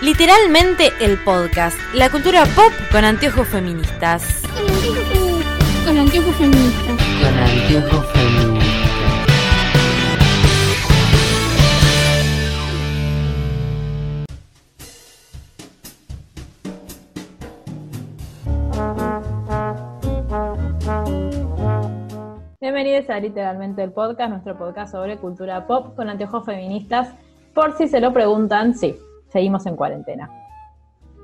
Literalmente el podcast, la cultura pop con anteojos feministas. Con anteojos feministas. Con anteojos feministas. Bienvenidos a Literalmente el Podcast, nuestro podcast sobre cultura pop con anteojos feministas. Por si se lo preguntan, sí, seguimos en cuarentena.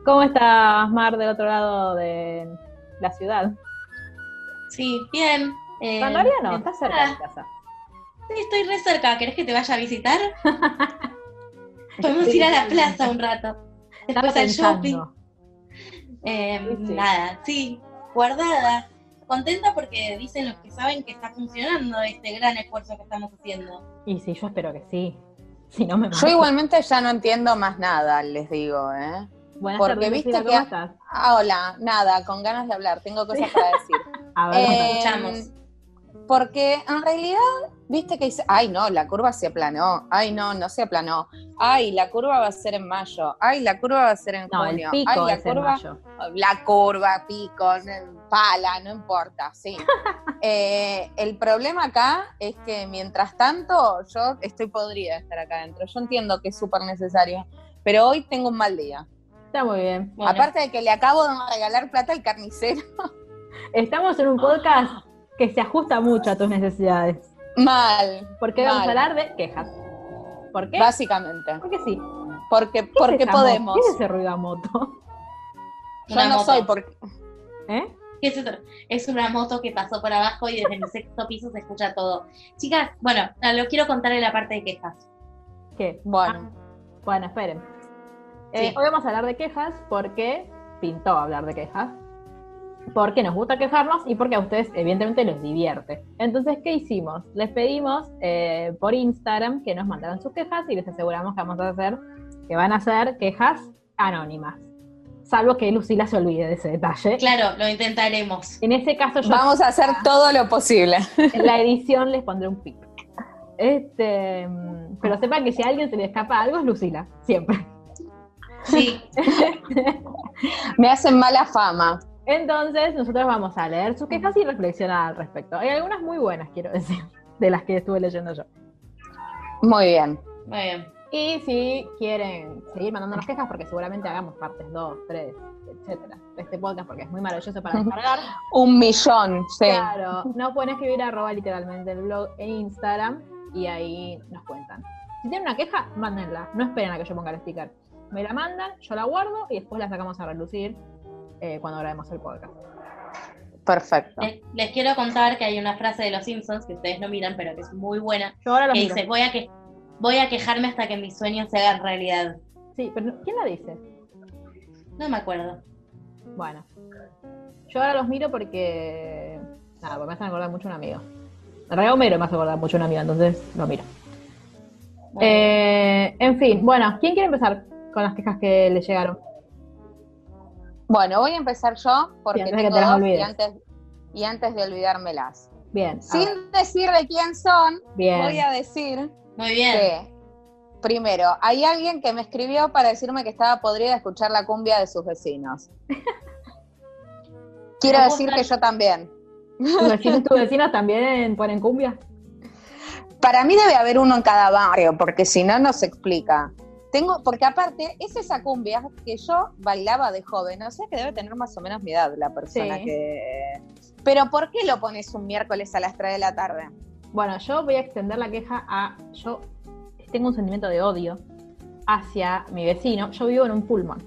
¿Cómo estás, Mar, del otro lado de la ciudad? Sí, bien. Eh, Sandalia no, bien. estás cerca de casa. Sí, estoy re cerca. ¿Querés que te vaya a visitar? Podemos ir a la plaza un rato. Después al shopping. Eh, Sí, sí. Nada, sí, guardada. Contenta porque dicen los que saben que está funcionando este gran esfuerzo que estamos haciendo. Y sí, yo espero que sí. Si no me Yo igualmente ya no entiendo más nada, les digo, ¿eh? Buenas porque tardes, viste Lucila, que- ¿cómo estás? Ah, hola, nada, con ganas de hablar, tengo cosas para decir. A ver, Eh, escuchamos. Porque en realidad, viste que dice, ay no, la curva se aplanó, ay no, no se aplanó, ay, la curva va a ser en mayo, ay, la curva va a ser en no, el junio, pico ay, la es en curva, mayo. la curva, pico, pala, no importa, sí. Eh, el problema acá es que mientras tanto yo estoy podrida de estar acá adentro, yo entiendo que es súper necesario, pero hoy tengo un mal día. Está muy bien. Bueno, Aparte de que le acabo de regalar plata al carnicero, Estamos en un podcast que se ajusta mucho a tus necesidades. Mal, Porque hoy vamos a hablar de quejas. ¿Por qué? básicamente. Porque sí. Porque, ¿Qué es porque esa podemos. ¿Qué es ese ruido a moto? Yo Una no moto. soy porque. ¿Eh? ¿Qué es? Es una moto que pasó por abajo y desde mi sexto piso se escucha todo. Chicas, bueno, lo quiero contar en la parte de quejas. ¿Qué? Bueno, Bueno, esperen. Eh, Sí. Hoy vamos a hablar de quejas porque pintó hablar de quejas. Porque nos gusta quejarnos y porque a ustedes evidentemente les divierte. Entonces, ¿qué hicimos? Les pedimos eh, por Instagram que nos mandaran sus quejas y les aseguramos que vamos a hacer, que van a ser quejas anónimas. Salvo que Lucila se olvide de ese detalle. Claro, lo intentaremos. En ese caso yo vamos a hacer todo lo posible. en la edición les pondré un pip. Este, pero sepan que si a alguien se le escapa algo es Lucila, siempre. Sí, Me hacen mala fama. Entonces, nosotros vamos a leer sus quejas y reflexionar al respecto. Hay algunas muy buenas, quiero decir, de las que estuve leyendo yo. Muy bien. muy bien. Y si quieren seguir mandándonos quejas, porque seguramente hagamos partes 2, 3, etcétera, de este podcast, porque es muy maravilloso para descargar, Un millón, sí. claro, nos pueden escribir arroba literalmente el blog e Instagram y ahí nos cuentan. Si tienen una queja, mándenla. No esperen a que yo ponga el sticker. Me la mandan, yo la guardo y después la sacamos a relucir eh, cuando grabemos el podcast. Perfecto. Les, les quiero contar que hay una frase de los Simpsons que ustedes no miran, pero que es muy buena, Yo ahora que miro. dice, voy a, que, voy a quejarme hasta que mis sueños se hagan realidad. Sí, pero ¿quién la dice? No me acuerdo. Bueno, yo ahora los miro porque. Nada, porque me hacen acordar mucho a un amigo. En realidad, Homero me hace acordar mucho a un amigo, entonces lo miro. Bueno, Eh, en fin, bueno, ¿quién quiere empezar con las quejas que le llegaron? Bueno, voy a empezar yo porque Sí, antes tengo te las dos y antes, y antes de olvidármelas. Bien, Sin decir de quién son, bien. voy a decir muy bien. que, primero, hay alguien que me escribió para decirme que estaba podrida de escuchar la cumbia de sus vecinos. Quiero decir que yo también. ¿Tus vecinos, tus vecinos también ponen cumbia? Para mí debe haber uno en cada barrio, porque si no, no se explica. Tengo, porque aparte, es esa cumbia que yo bailaba de joven, o sea que debe tener más o menos mi edad la persona Sí. que... Pero ¿por qué lo pones un miércoles a las 3 de la tarde? Bueno, yo voy a extender la queja a. Yo tengo un sentimiento de odio hacia mi vecino. Yo vivo en un pulmón.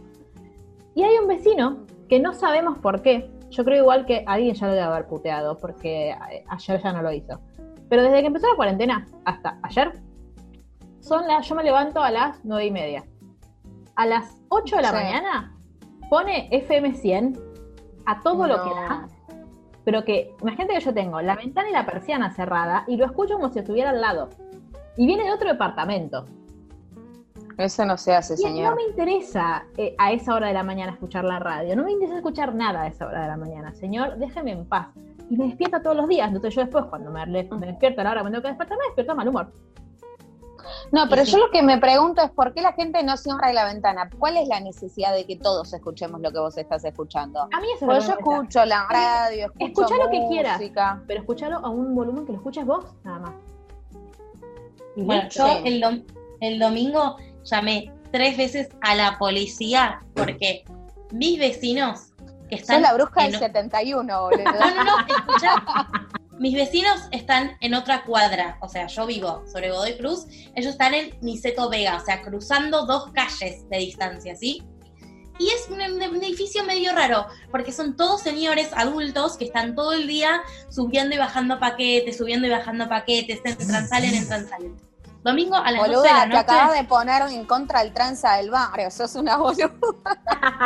Y hay un vecino que no sabemos por qué. Yo creo igual que alguien ya lo debe haber puteado, porque eh, ayer ya no lo hizo. Pero desde que empezó la cuarentena hasta ayer, son las, yo me levanto a las nueve y media. A las 8 de la Sí. mañana pone FM 100 a todo lo No. que da pero que imagínate que yo tengo la ventana y la persiana cerrada y lo escucho como si estuviera al lado. Y viene de otro departamento. Eso no se hace, Y no señor. me interesa eh, a esa hora de la mañana escuchar la radio. No me interesa escuchar nada a esa hora de la mañana. Señor, déjeme en paz. Y me despierta todos los días. Entonces yo después, cuando me, me despierto a la hora que me tengo que despertar, me despierto a mal humor. No, pero Sí, yo lo que me pregunto es por qué la gente no cierra la ventana. ¿Cuál es la necesidad de que todos escuchemos lo que vos estás escuchando? A mí eso Porque yo escucho la radio, escucho Escuchá lo que quieras. música. Pero escúchalo a un volumen que lo escuches vos, nada más. Y Bueno, yo Sí. el, dom- el domingo llamé tres veces a la policía porque mis vecinos que están Sos la bruja en del o- 71, boludo. No, no, no, escuchá. Mis vecinos están en otra cuadra, o sea, yo vivo sobre Godoy Cruz, ellos están en Niceto Vega, o sea, cruzando dos calles de distancia, ¿sí? Y es un, un edificio medio raro, porque son todos señores adultos que están todo el día subiendo y bajando paquetes, subiendo y bajando paquetes, entran, salen, entran, salen. Domingo a las 12 de Boluda, la te noche. acabas de poner en contra el tranza del barrio. Sos una boluda.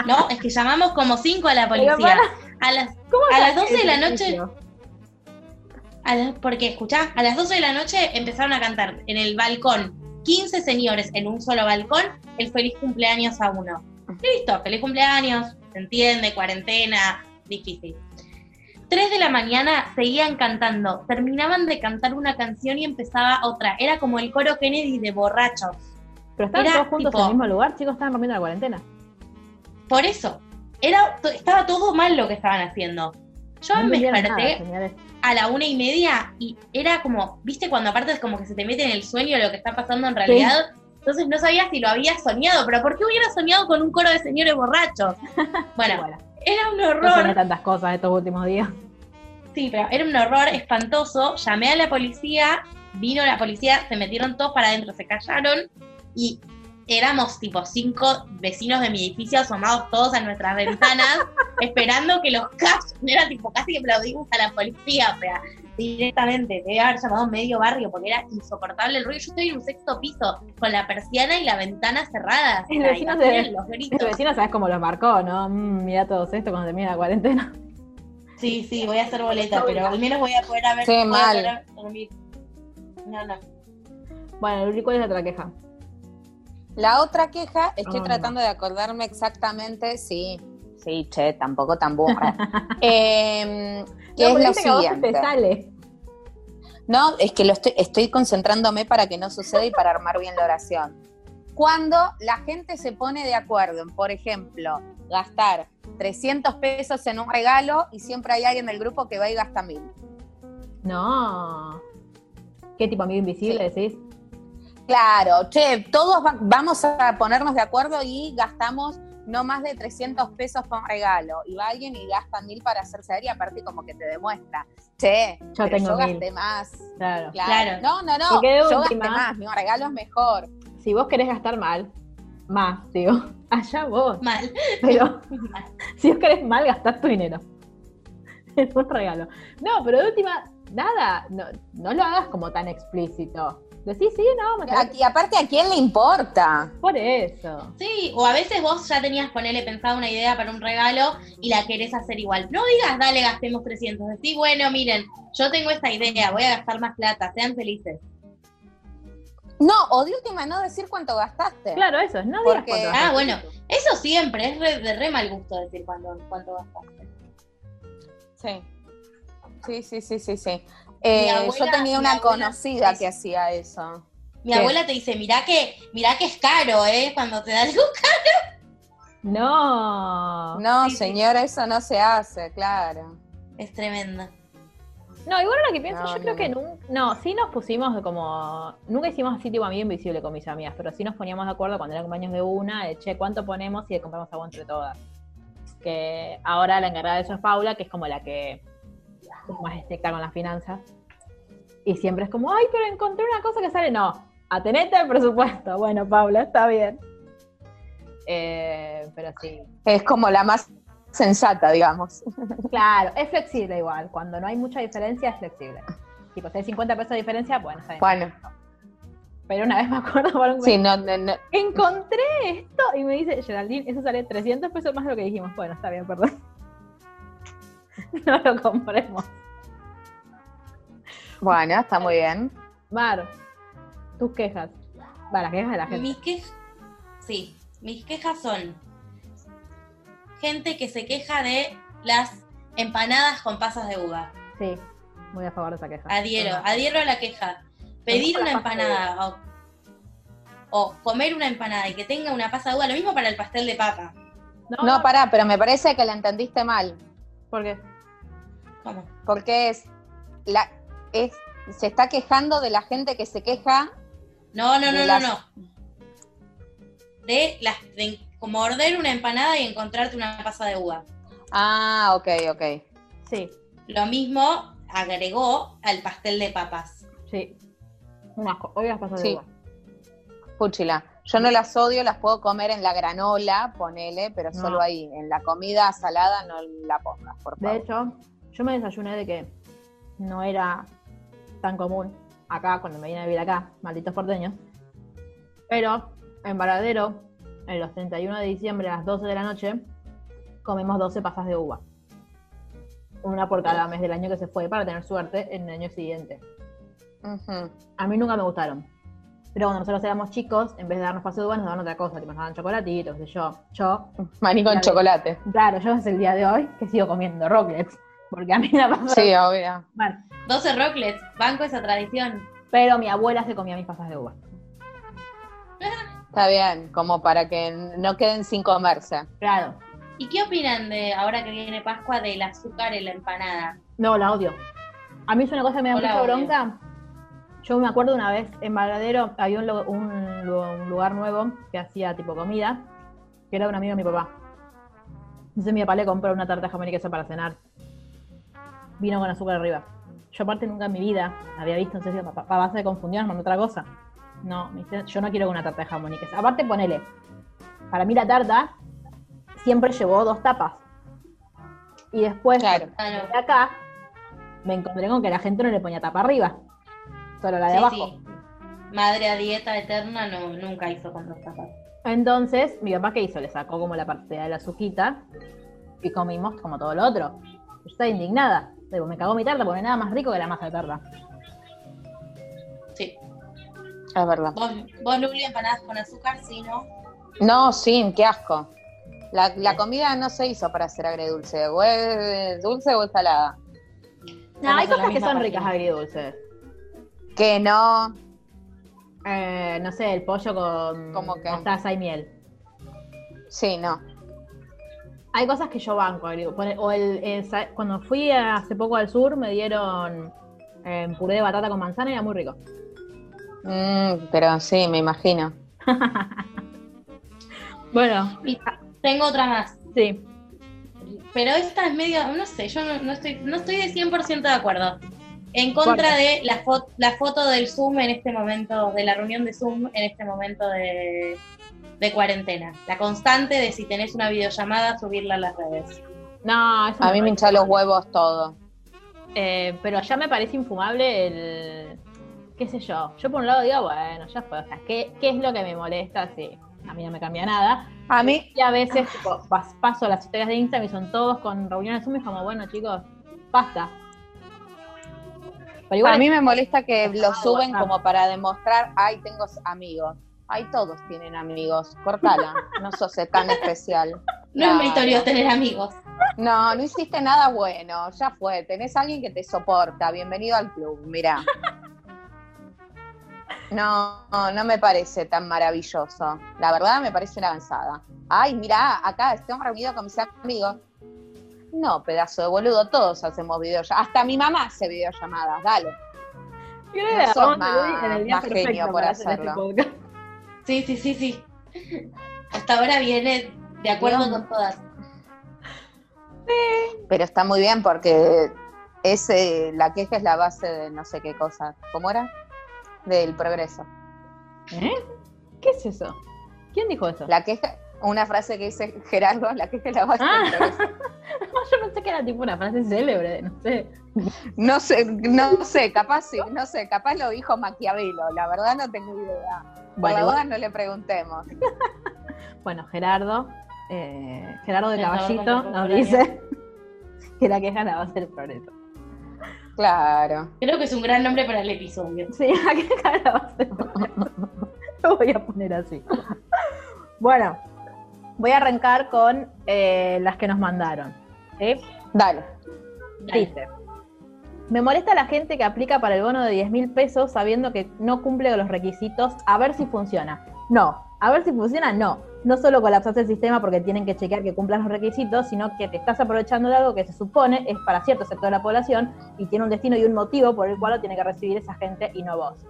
No, es que llamamos como cinco a la policía. A las ¿Cómo a las sabes 12 de la noche edificio? La- porque, escuchá, a las 12 de la noche empezaron a cantar en el balcón 15 señores en un solo balcón el feliz cumpleaños a uno. Listo, feliz cumpleaños, se entiende, cuarentena, difícil. 3 de la mañana seguían cantando, terminaban de cantar una canción y empezaba otra. Era como el coro Kennedy de borrachos. Pero estaban Era todos juntos tipo- en el mismo lugar, chicos, estaban rompiendo la cuarentena. Por eso, era, estaba todo mal lo que estaban haciendo. Yo No me desperté nada, a la una y media y era como, viste, cuando aparte es como que se te mete en el sueño lo que está pasando en realidad. Entonces no sabía si lo había soñado, pero ¿por qué hubiera soñado con un coro de señores borrachos? Bueno, Bueno, era un no horror. tantas cosas estos últimos días. Sí, pero era un horror espantoso. Llamé a la policía, vino la policía, se metieron todos para adentro, se callaron y éramos tipo cinco vecinos de mi edificio asomados todos a nuestras ventanas, esperando que los callen. Era tipo casi que aplaudimos a la policía, o sea, directamente. Debe haber llamado medio barrio porque era insoportable el ruido. Yo estoy en un sexto piso con la persiana y la ventana cerrada. El vecino se- los El gritos. vecino, ¿sabes cómo los marcó, no? Mm, mira todos esto cuando termine la cuarentena. Sí, sí, voy a hacer boleta, pero al menos voy a poder haber. Sí, voy a mal. poder dormir. No, no. Bueno, Luli, ¿cuál es la otra queja? La otra queja, estoy Ah. tratando de acordarme exactamente, sí, sí, che, tampoco tan burra. Em, que No, es lo viste que siguiente. te sale. No, es que lo estoy, estoy concentrándome para que no suceda y para armar bien la oración. Cuando la gente se pone de acuerdo en, por ejemplo, gastar 300 pesos en un regalo y siempre hay alguien del grupo que va y gasta mil. No. ¿Qué tipo amigo invisible decís? Claro, che, todos va- vamos a ponernos de acuerdo y gastamos no más de 300 pesos por un regalo. Y va alguien y gasta mil para hacerse ver y aparte como que te demuestra, che, Yo pero tengo yo mil. gasté más. Claro. Claro. Claro. No, no, no, yo última- gasté más, mi regalo es mejor. Si vos querés gastar mal, más, digo, allá vos. Mal. Pero si vos querés mal, gastás tu dinero. Es un regalo. No, pero de última, nada, no, no lo hagas como tan explícito. Decís, sí, no, me A- Y aparte, ¿a quién le importa? por eso. Sí, o a veces vos ya tenías, ponerle pensado una idea para un regalo y la querés hacer igual. No digas, dale, gastemos 300. Decís, bueno, miren, yo tengo esta idea, voy a gastar más plata, sean felices. No, o de última no decir cuánto gastaste. Claro, eso, no digas Porque- cuánto Ah, gastaste. bueno, eso siempre, es re- de re mal gusto decir cuánto, cuánto gastaste. Sí. Sí, sí, sí, sí, sí. Eh, abuela- yo tenía una abuela- conocida que hacía eso. Mi ¿Qué? abuela te dice, mirá que, mirá que es caro, ¿eh? Cuando te da algo No. No, Sí, sí. señora, eso no se hace, claro. es tremenda. No, igual ahora que pienso, No, yo no, creo que no. nunca. No, sí nos pusimos como. Nunca hicimos así tipo amigo invisible con mis amigas, pero sí nos poníamos de acuerdo cuando eran cumpleaños de una, de che, ¿cuánto ponemos y le compramos algo entre todas? Que ahora la encargada de eso es Paula, que es como la que más estricta con las finanzas. Y siempre es como, ay, pero encontré una cosa que sale. No, atenete al presupuesto. Bueno, Paula, está bien. Eh, pero sí, Es como la más sensata, digamos. Claro, es flexible igual. Cuando no hay mucha diferencia, es flexible. Tipo, si hay 50 pesos de diferencia, bueno, está bien. Bueno, Pero una vez me acuerdo por un sí, no, no, no. encontré esto y me dice, Geraldine, eso sale 300 pesos más de lo que dijimos. Bueno, está bien, perdón. No lo compremos. Bueno, está muy bien. Mar, tus quejas. Va, las quejas de la gente. Mis quejas, sí, mis quejas son gente que se queja de las empanadas con pasas de uva. Sí, muy a favor de esa queja. Adhiero, adhiero a la queja. Pedir una empanada. o- o comer una empanada y que tenga una pasa de uva, lo mismo para el pastel de papa. No, pará, pero me parece que la entendiste mal. ¿Por qué? ¿Cómo? Porque es la es se está quejando de la gente que se queja. No, no, no, no, no. De las de como ordenar una empanada y encontrarte una pasa de uva. Ah, ok, ok. Sí, Lo mismo agregó al pastel de papas. sí. Un asco. Hoy las pasas Sí. de uva. Fúchila. Yo no las odio, las puedo comer en la granola, ponele, pero No. solo ahí. En la comida salada no la pongas, por De favor. hecho, yo me desayuné de que no era tan común acá, cuando me vine a vivir acá, malditos porteños. Pero en Varadero, en los 31 de diciembre a las 12 de la noche, comimos 12 pasas de uva. Una por cada mes del año que se fue para tener suerte en el año siguiente. A mí nunca me gustaron. Pero cuando nosotros éramos chicos, en vez de darnos pasas de uva, nos daban otra cosa, tipo, nos daban chocolatitos, qué yo. Yo, Maní con chocolate. claro, yo es el día de hoy que sigo comiendo rocklets. Porque a mí la pasa Sí, obvio. Bueno, 12 rocklets, banco esa tradición. Pero mi abuela se comía mis pasas de uva. Está bien, como para que no queden sin comerse. Claro. ¿Y qué opinan de ahora que viene Pascua del azúcar en la empanada? No, la odio. A mí es una cosa que me da mucha odio. Yo me acuerdo una vez en Varadero había un, lu- un lu- un lugar nuevo que hacía tipo comida, que era un amigo de mi papá. Entonces mi papá le compró una tarta de jamón y queso para cenar. Vino con azúcar arriba. Yo aparte nunca en mi vida había visto, entonces papá, papá se confundió, mandó otra cosa. No, yo no quiero una tarta de jamón y queso. Aparte ponele, para mí la tarta siempre llevó dos tapas. Y después, Claro. De acá, me encontré con que la gente no le ponía tapa arriba. Solo la de Sí, abajo. sí. Madre a dieta eterna no, nunca hizo con dos tapas. Entonces, mi papá, ¿qué hizo? Le sacó como la parte de la azuquita y comimos como todo lo otro. Yo estaba indignada. Digo, me cagó mi tarta porque nada más rico que la masa de tarta. Sí. Es verdad. ¿Vos, vos Luli, empanadas con azúcar? Sí, ¿no? No, sí, qué asco. La, la comida no se hizo para ser agridulce. O es dulce o es salada. No, hay cosas que son página. ricas agridulces. Que no. Eh, no sé, el pollo con ¿Cómo qué? mostaza y miel. Sí, no. Hay cosas que yo banco. agridulce. Pone- O el, cuando fui hace poco al sur me dieron eh, puré de batata con manzana y era muy rico. Mm, pero sí, me imagino. Bueno, Y tengo otra más. sí. Pero esta es medio, no sé, yo no, no estoy, no estoy de 100% de acuerdo. En contra ¿Por de la, fo- la foto del Zoom en este momento, de la reunión de Zoom en este momento de, de cuarentena. La constante de si tenés una videollamada, subirla a las redes. No, eso A mí me hincha los huevos todo. Eh, pero ya me parece infumable el. qué sé yo. Yo por un lado digo, bueno, ya fue. O sea, ¿qué, qué es lo que me molesta? Sí, a mí no me cambia nada. A mí, Y a veces tipo, pas- paso las historias de Instagram y son todos con reuniones Zoom y es como, bueno, chicos, basta. Pero igual a mí me molesta que lo suben como para demostrar, ay, tengo amigos. Ay, todos tienen amigos. Cortala. No sos tan especial. No es meritorio tener amigos. No, no hiciste nada bueno, ya fue. Tenés a alguien que te soporta. Bienvenido al club, mirá. No, no, no me parece tan maravilloso. La verdad me parece una avanzada. Ay, mirá, acá estamos reunidos con mis amigos. No, pedazo de boludo, todos hacemos videollamadas. Hasta mi mamá hace videollamadas, dale. creo no sos más- el día- en el día más genio por este hacerlo. Sí, sí, sí, sí. Hasta ahora viene de acuerdo Dios. con todas. Pero está muy bien porque es, eh, la queja es la base de no sé qué cosa. ¿Cómo era? Del progreso. ¿Eh? ¿Qué es eso? ¿Quién dijo eso? La queja, una frase que dice Gerardo, la queja es la base Ah. del progreso. No, yo pensé que era tipo una frase célebre, no sé. No sé, no sé, capaz sí, no sé, capaz lo dijo Maquiavelo, la verdad no tengo idea. Por Bueno, la duda no le preguntemos. Bueno, Gerardo, eh, Gerardo de Caballito nos dice que la queja la va a hacer el progreso. Claro. Creo que es un gran nombre para el episodio. Sí, la queja la va a hacer. Lo voy a poner así. Bueno, voy a arrancar con eh, las que nos mandaron. ¿sí? Dale. Dice, me molesta la gente que aplica para el bono de 10 mil pesos sabiendo que no cumple los requisitos a ver si funciona. No, a ver si funciona, no. No solo colapsas el sistema porque tienen que chequear que cumplan los requisitos, sino que te estás aprovechando de algo que se supone es para cierto sector de la población y tiene un destino y un motivo por el cual lo tiene que recibir esa gente y no vos.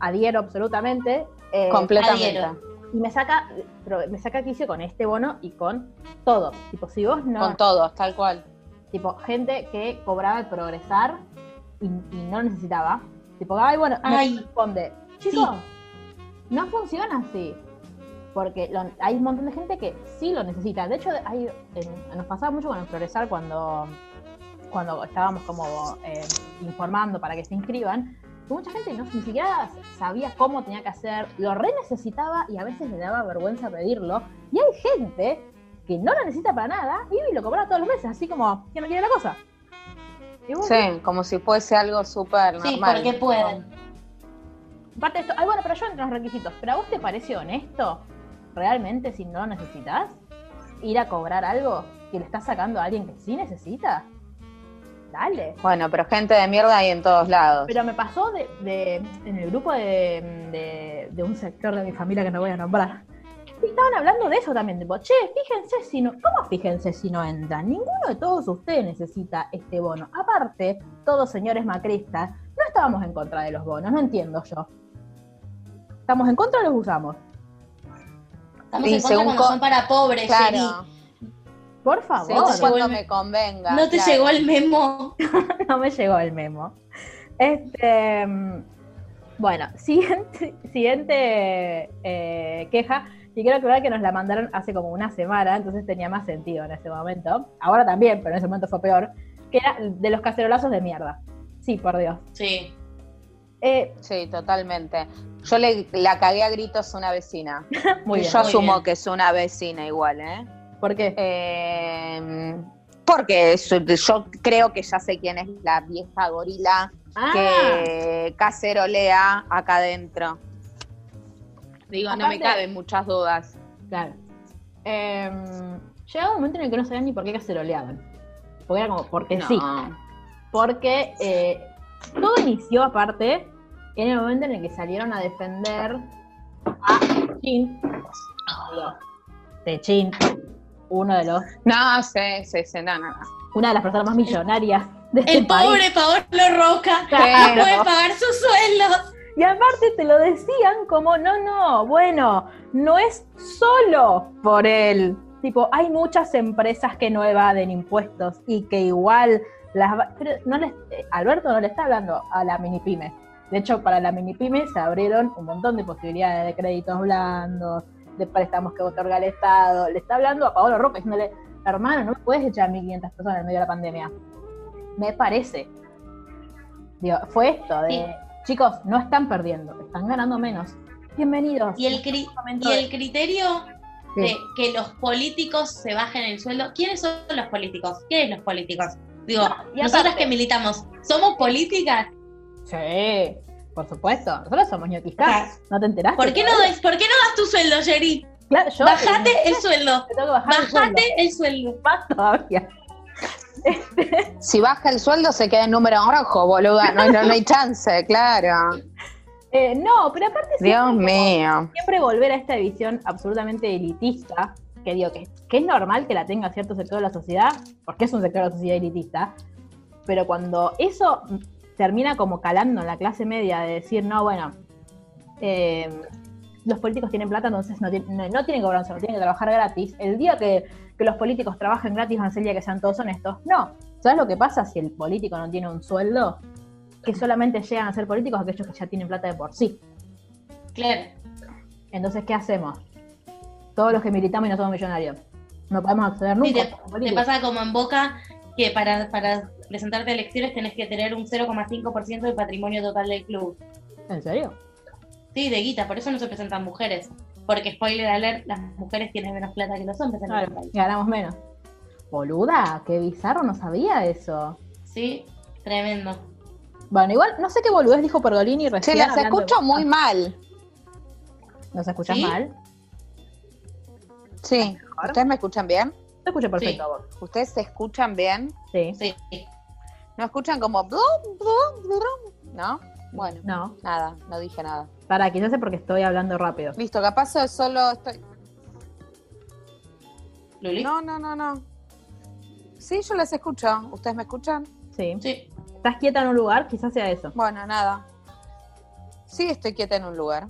Adhiero absolutamente. eh, Completamente. adhiero. Y me saca, pero me saca quicio con este bono y con todo. Tipo, si vos no. Con todos, tal cual. Tipo, gente que cobraba el progresar y, y no necesitaba. Tipo, ay, bueno, no Ay. responde. Chicos, no funciona así. Porque lo- hay un montón de gente que sí lo necesita. De hecho, hay, en- nos pasaba mucho con el progresar cuando, cuando estábamos como eh, informando para que se inscriban. Que mucha gente no, ni siquiera sabía cómo tenía que hacer, lo re necesitaba y a veces le daba vergüenza pedirlo. Y hay gente que no lo necesita para nada y lo cobra todos los meses, así como que no quiere la cosa. Y Sí, como si fuese algo súper Sí, normal. porque pueden. Aparte de esto, ay, bueno, pero yo entro en los requisitos. ¿Pero a vos te parece honesto, realmente, si no lo necesitas, ir a cobrar algo que le estás sacando a alguien que sí necesita? Dale. Bueno, pero gente de mierda hay en todos lados. Pero me pasó de, de- en el grupo de, de- de un sector de mi familia que no voy a nombrar. Y estaban hablando de eso también, tipo, che, fíjense si no, ¿cómo fíjense si no entran? Ninguno de todos ustedes necesita este bono. Aparte, todos señores macristas, no estábamos en contra de los bonos, no entiendo yo. ¿Estamos en contra o los usamos? Estamos Y en contra según cuando co- son para pobres, Jenny. Por favor. cuando el- me convenga. No te claro. llegó el memo. no me llegó el memo. Este, bueno, siguiente, siguiente eh, queja. Y quiero aclarar que nos la mandaron hace como una semana, entonces tenía más sentido en ese momento. Ahora también, pero en ese momento fue peor. Que era de los cacerolazos de mierda. Sí, por Dios. Sí. Eh, Sí, totalmente. Yo le la cagué a gritos a una vecina. muy y bien. yo muy asumo bien. que es una vecina igual, ¿eh? ¿Por qué? Eh, porque yo, creo que ya sé quién es la vieja gorila ah, que cacerolea acá adentro. Digo, no me caben muchas dudas. claro. Llegaba un momento en el que no sabían ni por qué caceroleaban. Porque era como, porque No. sí. porque eh, todo inició aparte en el momento en el que salieron a defender a Chin, de Chin, uno de los, No, sí, sí, sí, no, no, no. una de las personas más millonarias de este El país. pobre Paolo Roca Claro. no puede pagar sus sueldos. Y aparte te lo decían como, no, no, bueno, no es solo por él. Tipo, hay muchas empresas que no evaden impuestos y que igual las... va- Pero no les, eh, Alberto no le está hablando a la mini pyme. De hecho, para la mini pyme se abrieron un montón de posibilidades de créditos blandos, de préstamos que otorga el Estado. Le está hablando a Paolo Roca diciéndole, hermano, no me puedes echar 1.500 personas en medio de la pandemia. Me parece. Digo, fue esto de, Sí. chicos, no están perdiendo, están ganando menos. Bienvenidos. Y el, cri- y el criterio Sí. de que los políticos se bajen el sueldo. ¿Quiénes son los políticos? ¿Quiénes los políticos? Digo, y nosotras que militamos, ¿somos políticas? Sí, por supuesto. Nosotros somos ñoquistas. ¿No te enteraste? ¿Por qué no, das- ¿Por qué no das tu sueldo, Jerry? Claro, yo Bajate el sueldo. el. Bajate el sueldo. Más todavía. Si baja el sueldo se queda en número rojo, boluda. No, no, no hay chance, claro. Eh, no, pero aparte Dios siempre, mío. siempre volver a esta visión absolutamente elitista, que digo que, que es normal que la tenga cierto sector de la sociedad, porque es un sector de la sociedad elitista, pero cuando eso termina como calando en la clase media de decir, no, bueno, eh, los políticos tienen plata, entonces no, tienen- no, no tienen un sueldo, tienen que trabajar gratis. El día que, que los políticos trabajen gratis van a ser el día que sean todos honestos. No. ¿Sabes lo que pasa si el político no tiene un sueldo? Que solamente llegan a ser políticos aquellos que ya tienen plata de por sí. Claro. Entonces, ¿qué hacemos? Todos los que militamos y no somos millonarios. No podemos acceder Sí, nunca. te, te pasa como en Boca que para, para presentarte a elecciones tenés que tener un 0,5% del patrimonio total del club. ¿En serio? Sí, de guita, por eso no se presentan mujeres. Porque, spoiler alert, las mujeres tienen menos plata que los hombres en el Claro, país. ganamos menos. Boluda, qué bizarro, no sabía eso. Sí, tremendo. Bueno, igual, no sé qué boludez dijo Pergolini Se recién. las hablando de escucho muy mal. ¿Nos escuchas ¿Sí? mal? Sí. ¿Ustedes me escuchan bien? Te escucho perfecto vos. ¿Ustedes se escuchan bien? Sí. Sí. ¿No escuchan como blum, blum, blum? ¿No? Bueno, No, nada, no dije nada. para, quizás es porque estoy hablando rápido. Listo, capaz es solo estoy. Luli. No, no, no, no. Sí, yo les escucho. ¿Ustedes me escuchan? Sí. Sí. ¿Estás quieta en un lugar? Quizás sea eso. Bueno, nada. Sí, estoy quieta en un lugar.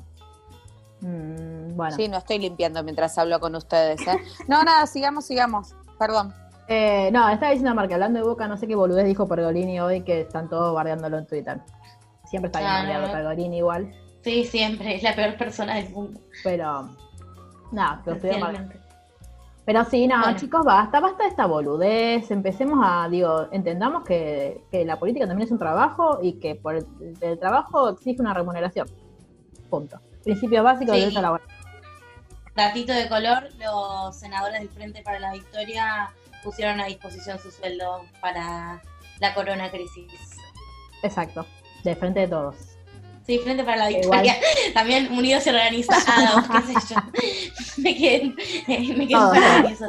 Mm, bueno. Sí, no estoy limpiando mientras hablo con ustedes. ¿eh? No, nada, sigamos, sigamos. Perdón. Eh, no, estaba diciendo Marque, hablando de Boca, no sé qué boludez dijo Pergolini hoy que están todos bardeándolo en Twitter. Siempre está bien bardeado no, no. Pergolini igual, Sí, siempre. Es la peor persona del mundo. pero nada, Especialmente. Pero sí, no, Bueno. chicos, basta, basta de esta boludez. Empecemos a, digo, entendamos que, que la política también es un trabajo y que por el, el trabajo exige una remuneración. Punto. Principios básicos Sí. de derecho laboral. Datito de color, los senadores del Frente para la Victoria pusieron a disposición su sueldo para la corona crisis. Exacto. De frente de todos. Sí, Frente para la Igual. Victoria. También Unidos y Organizados, qué sé yo. Me quedé, me quedé para eso.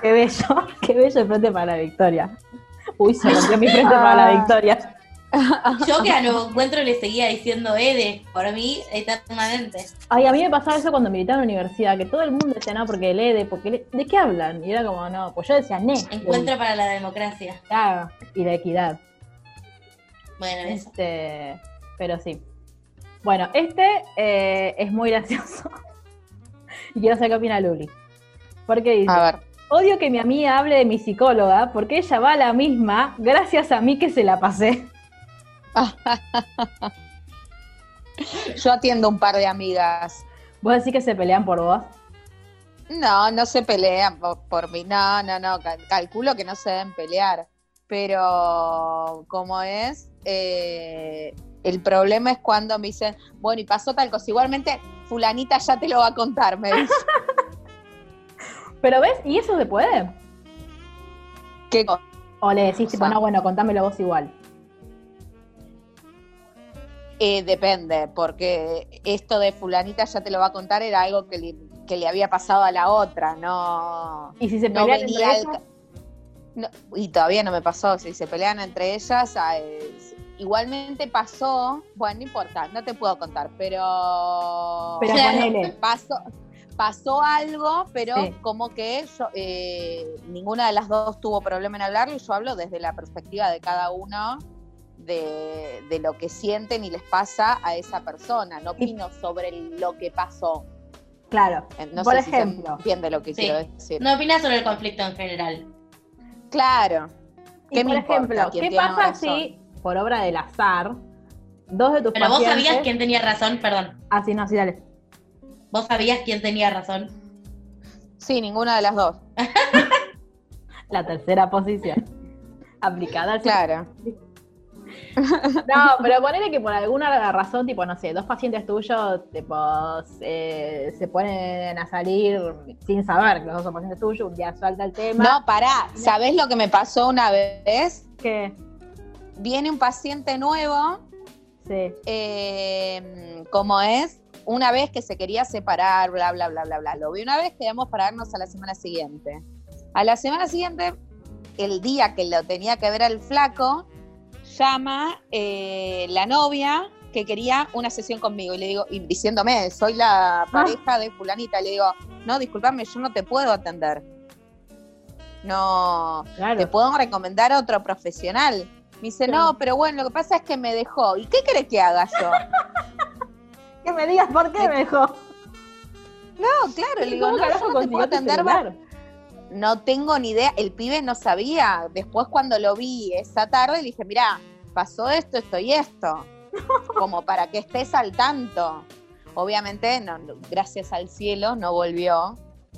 Qué bello, qué bello el frente para la victoria. Uy, se rompió mi frente para la victoria. Yo que a Nuevo Encuentro le seguía diciendo Ede, por mí, eternamente. Ay, a mí me pasaba eso cuando militaba en la universidad, que todo el mundo decía, no, porque el EDE, porque el- ¿de qué hablan? Y era como, no, pues yo decía, ne. Encuentro para la democracia. Claro, y la equidad. Bueno, eso. Este, pero sí. Bueno, este eh, es muy gracioso. y quiero saber qué opina Luli. Porque dice, A ver. odio que mi amiga hable de mi psicóloga porque ella va a la misma gracias a mí que se la pasé. Yo atiendo un par de amigas. ¿Vos decís que se pelean por vos? No, no se pelean por, por mí. No, no, no. cal- calculo que no se deben pelear. Pero, como es, Eh, el problema es cuando me dicen, bueno, y pasó tal cosa. Igualmente, Fulanita ya te lo va a contar, me dice. Pero ves, ¿y eso se puede? ¿Qué co- O le decís, tipo, sea. no, bueno, contámelo vos igual. Eh, depende, porque esto de Fulanita ya te lo va a contar era algo que le, que le había pasado a la otra, no. Y si se no pelean venía entre ellas, no, y todavía no me pasó, si se pelean entre ellas, ah, es- igualmente pasó, bueno, no importa, no te puedo contar, pero, pero ponele. pasó, pasó algo, pero Sí. como que yo, eh, ninguna de las dos tuvo problema en hablarlo y yo hablo desde la perspectiva de cada uno. De, de lo que sienten y les pasa a esa persona, no opino sobre lo que pasó. Claro. Eh, No Por sé si se ejemplo. entiende lo que Sí. quiero decir. No opinas sobre el conflicto en general. Claro. Y ¿Qué por ejemplo, ¿qué pasa razón? si, por obra del azar, dos de tus Pero vos pacientes... sabías quién tenía razón, perdón. Ah, sí, no, sí, dale. Vos sabías quién tenía razón. Sí, ninguna de las dos. La tercera posición. Aplicada al Claro. No, pero ponele que por alguna razón, tipo, no sé, dos pacientes tuyos, tipo, se, se ponen a salir sin saber que los dos son pacientes tuyos, un día salta el tema. No, pará. ¿Sabés lo que me pasó una vez? Que, Viene un paciente nuevo, sí. eh, como es, una vez que se quería separar, bla, bla, bla, bla, bla. Lo vi una vez, quedamos para vernos a la semana siguiente. A la semana siguiente, el día que lo tenía que ver al flaco, llama eh, la novia que quería una sesión conmigo y le digo, y diciéndome, soy la pareja de fulanita, le digo, no, discúlpame, yo no te puedo atender. No, Claro. te puedo recomendar a otro profesional. Me dice, no, pero bueno, lo que pasa es que me dejó. ¿Y qué querés que haga yo? Que me digas por qué me dejó. No, claro, le digo, ¿Cómo no, carajo yo no te puedo atender. No tengo ni idea. El pibe no sabía. Después cuando lo vi esa tarde, le dije, mirá, pasó esto, esto y esto. Como para que estés al tanto. Obviamente, no, gracias al cielo, no volvió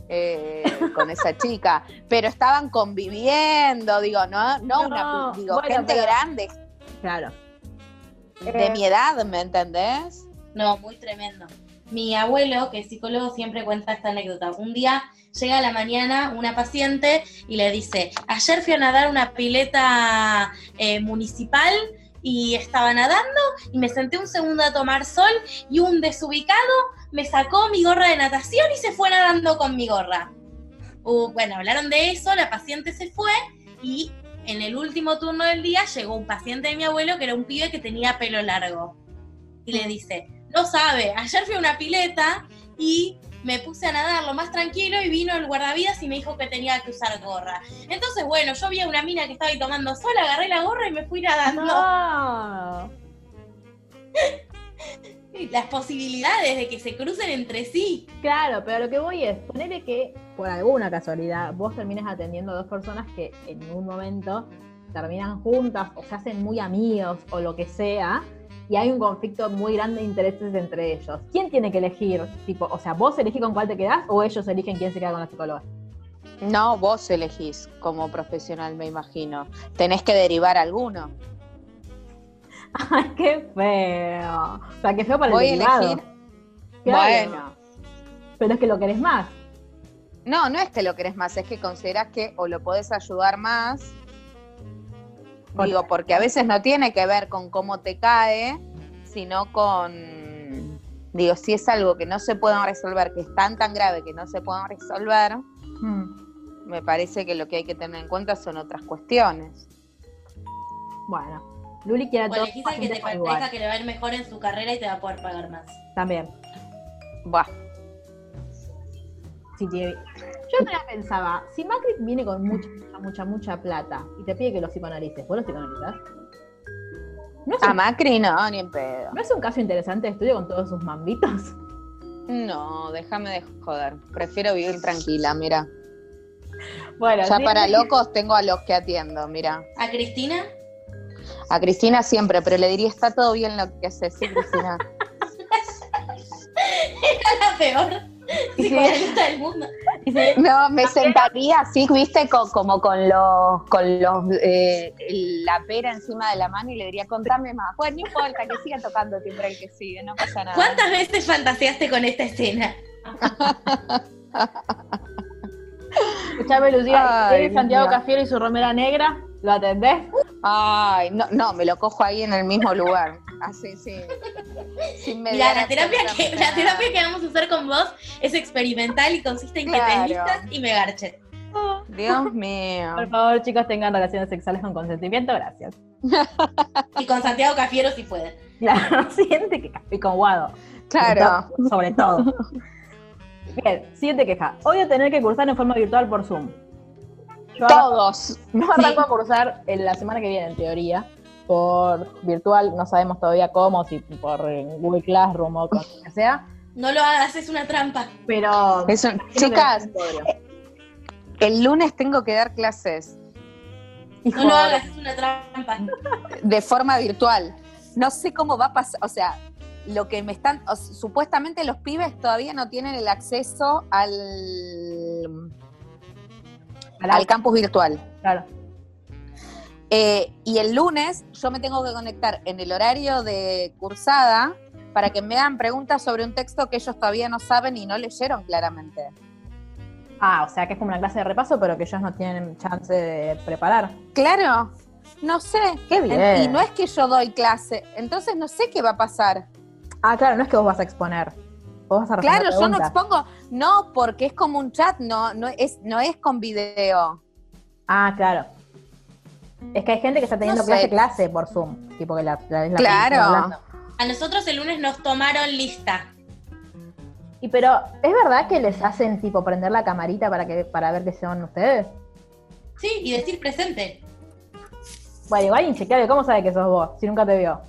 eh, con esa chica. Pero estaban conviviendo, digo, no, no, No, una, digo, bueno, gente pero- grande Claro. de Eh, mi edad, ¿me entendés? No, muy tremendo. Mi abuelo, que es psicólogo, siempre cuenta esta anécdota. Un día llega a la mañana una paciente y le dice, ayer fui a nadar una pileta eh, municipal y estaba nadando y me senté un segundo a tomar sol y un desubicado me sacó mi gorra de natación y se fue nadando con mi gorra. Uh, bueno, hablaron de eso, la paciente se fue y en el último turno del día llegó un paciente de mi abuelo que era un pibe que tenía pelo largo. Y le dice, no sabe, ayer fui a una pileta y me puse a nadar lo más tranquilo y vino el guardavidas y me dijo que tenía que usar gorra. Entonces, bueno, yo vi a una mina que estaba ahí tomando sol, agarré la gorra y me fui nadando. No. Las posibilidades de que se crucen entre sí. Claro, pero lo que voy es, ponele que por alguna casualidad vos termines atendiendo a dos personas que en un momento terminan juntas o se hacen muy amigos o lo que sea, y hay un conflicto muy grande de intereses entre ellos. ¿Quién tiene que elegir? Tipo, o sea, vos elegís con cuál te quedás o ellos eligen quién se queda con la psicóloga. No, vos elegís como profesional, me imagino. Tenés que derivar alguno. Ay, qué feo. O sea, qué feo para Voy el a derivado. elegir. Claro. Bueno. Pero es que lo querés más. No, no es que lo querés más, es que considerás que o lo podés ayudar más. Digo, porque a veces no tiene que ver con cómo te cae, sino con. Digo, si es algo que no se puede resolver, que es tan tan grave que no se puede resolver, Mm, me parece que lo que hay que tener en cuenta son otras cuestiones. Bueno, Luli quiere a O todos elegís al que te parezca que le va a ir mejor en su carrera y te va a poder pagar más. También. Buah. Sí, tiene- Yo me la pensaba, si Macri viene con mucha, mucha, mucha, mucha plata y te pide que lo psicoanalices, ¿vos lo psicoanalizás? ¿No A un, Macri no, ni en pedo. ¿No es un caso interesante de estudio con todos sus mambitos? No, déjame de joder. Prefiero vivir tranquila, mira. Bueno, Ya sí, para sí. locos tengo a los que atiendo, mira. ¿A Cristina? A Cristina siempre, pero le diría, está todo bien lo que haces, sí, Cristina. la peor. Psicoanalista del mundo. Dice, No, me sentaría así, viste, Co- como con los, con los, eh, la pera encima de la mano y le diría, contame más. Bueno, no importa, que siga tocando timbre el que sigue, no pasa nada. ¿Cuántas veces fantaseaste con esta escena? escuchame, Lucía, Ay, ¿tienes Santiago. Cafiero y su remera negra? ¿Lo atendés? Ay, no, no, me lo cojo ahí en el mismo lugar. Así, sí. Sin la terapia, que, la terapia que vamos a hacer con vos es experimental y consiste en que Claro. te enlistas y me garches. Dios mío. Por favor, chicos, tengan relaciones sexuales con consentimiento, gracias. Y con Santiago Cafiero si puede. Claro, siguiente queja. Y con Guado. Claro. Sobre todo. Bien, siguiente queja. Odio tener que cursar en forma virtual por Zoom. Yo Todos. No arranco a cursar en la semana que viene, en teoría, por virtual, no sabemos todavía cómo, si por eh, Google Classroom o con lo que sea, No lo hagas, es una trampa. pero... Eso- chicas, obvio. el lunes tengo que dar clases Hijo, No lo hagas, es una trampa. de forma virtual. No sé cómo va a pasar, o sea, lo que me están, o sea, supuestamente los pibes todavía no tienen el acceso al, Al campus virtual. claro. Eh, y el lunes yo me tengo que conectar en el horario de cursada para que me hagan preguntas sobre un texto que ellos todavía no saben y no leyeron claramente. Ah, o sea que es como una clase de repaso, pero que ellos no tienen chance de preparar. Claro, no sé. Qué bien. Y no es que yo doy clase, entonces no sé qué va a pasar. Ah, claro, no es que vos vas a exponer. Claro, yo no expongo, no, porque es como un chat, no, no es, no es con video. Ah, claro. Es que hay gente que está teniendo No sé. clase clase por Zoom. Tipo que la, la, la- Claro. A nosotros el lunes nos tomaron lista. Y pero, ¿es verdad que les hacen tipo prender la camarita para que para ver que son ustedes? Sí, y decir presente. Bueno, igual inchequeable, ¿cómo sabe que sos vos? Si nunca te vio.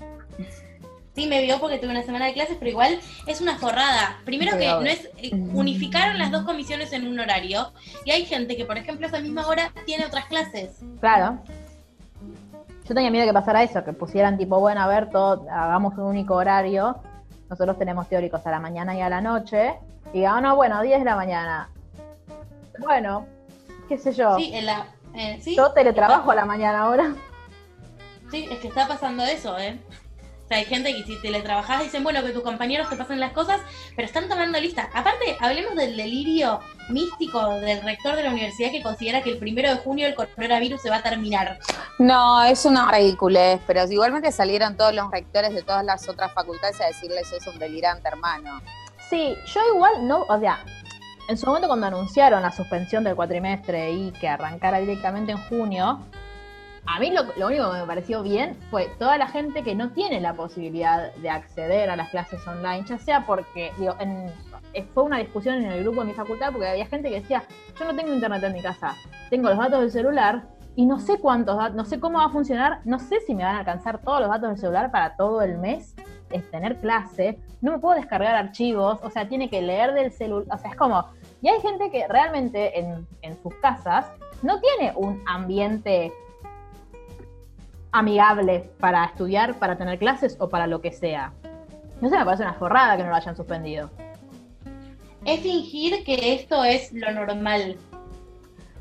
Sí, me vio porque tuve una semana de clases, pero igual es una forrada. Primero que no es eh, unificaron las dos comisiones en un horario y hay gente que, por ejemplo, a esa misma hora tiene otras clases. Claro. Yo tenía miedo que pasara eso, que pusieran tipo, bueno, a ver, todo, hagamos un único horario. Nosotros tenemos teóricos a la mañana y a la noche. Y digan, "Ah, no, bueno, 10 de la mañana. Bueno, qué sé yo. Sí, en la, eh, sí, Yo teletrabajo a la mañana ahora. sí, es que está pasando eso, ¿eh? Hay gente que si teletrabajás dicen, bueno, que tus compañeros te pasen las cosas, pero están tomando lista. Aparte, hablemos del delirio místico del rector de la universidad que considera que el primero de junio el coronavirus se va a terminar. No, es una ridiculez, pero igualmente salieron todos los rectores de todas las otras facultades a decirles eso es un delirante, hermano. Sí, yo igual no, o sea, en su momento cuando anunciaron la suspensión del cuatrimestre y que arrancara directamente en junio, A mí lo, lo único que me pareció bien fue toda la gente que no tiene la posibilidad de acceder a las clases online, ya sea porque, digo, en- eh, fue una discusión en el grupo de mi facultad porque había gente que decía, yo no tengo internet en mi casa, tengo los datos del celular y no sé cuántos datos, no sé cómo va a funcionar, no sé si me van a alcanzar todos los datos del celular para todo el mes, es tener clase, no me puedo descargar archivos, o sea, tiene que leer del celular, o sea, es como, y hay gente que realmente en, en sus casas no tiene un ambiente amigable para estudiar, para tener clases o para lo que sea. No sé, me parece una forrada que no lo hayan suspendido. Es fingir que esto es lo normal.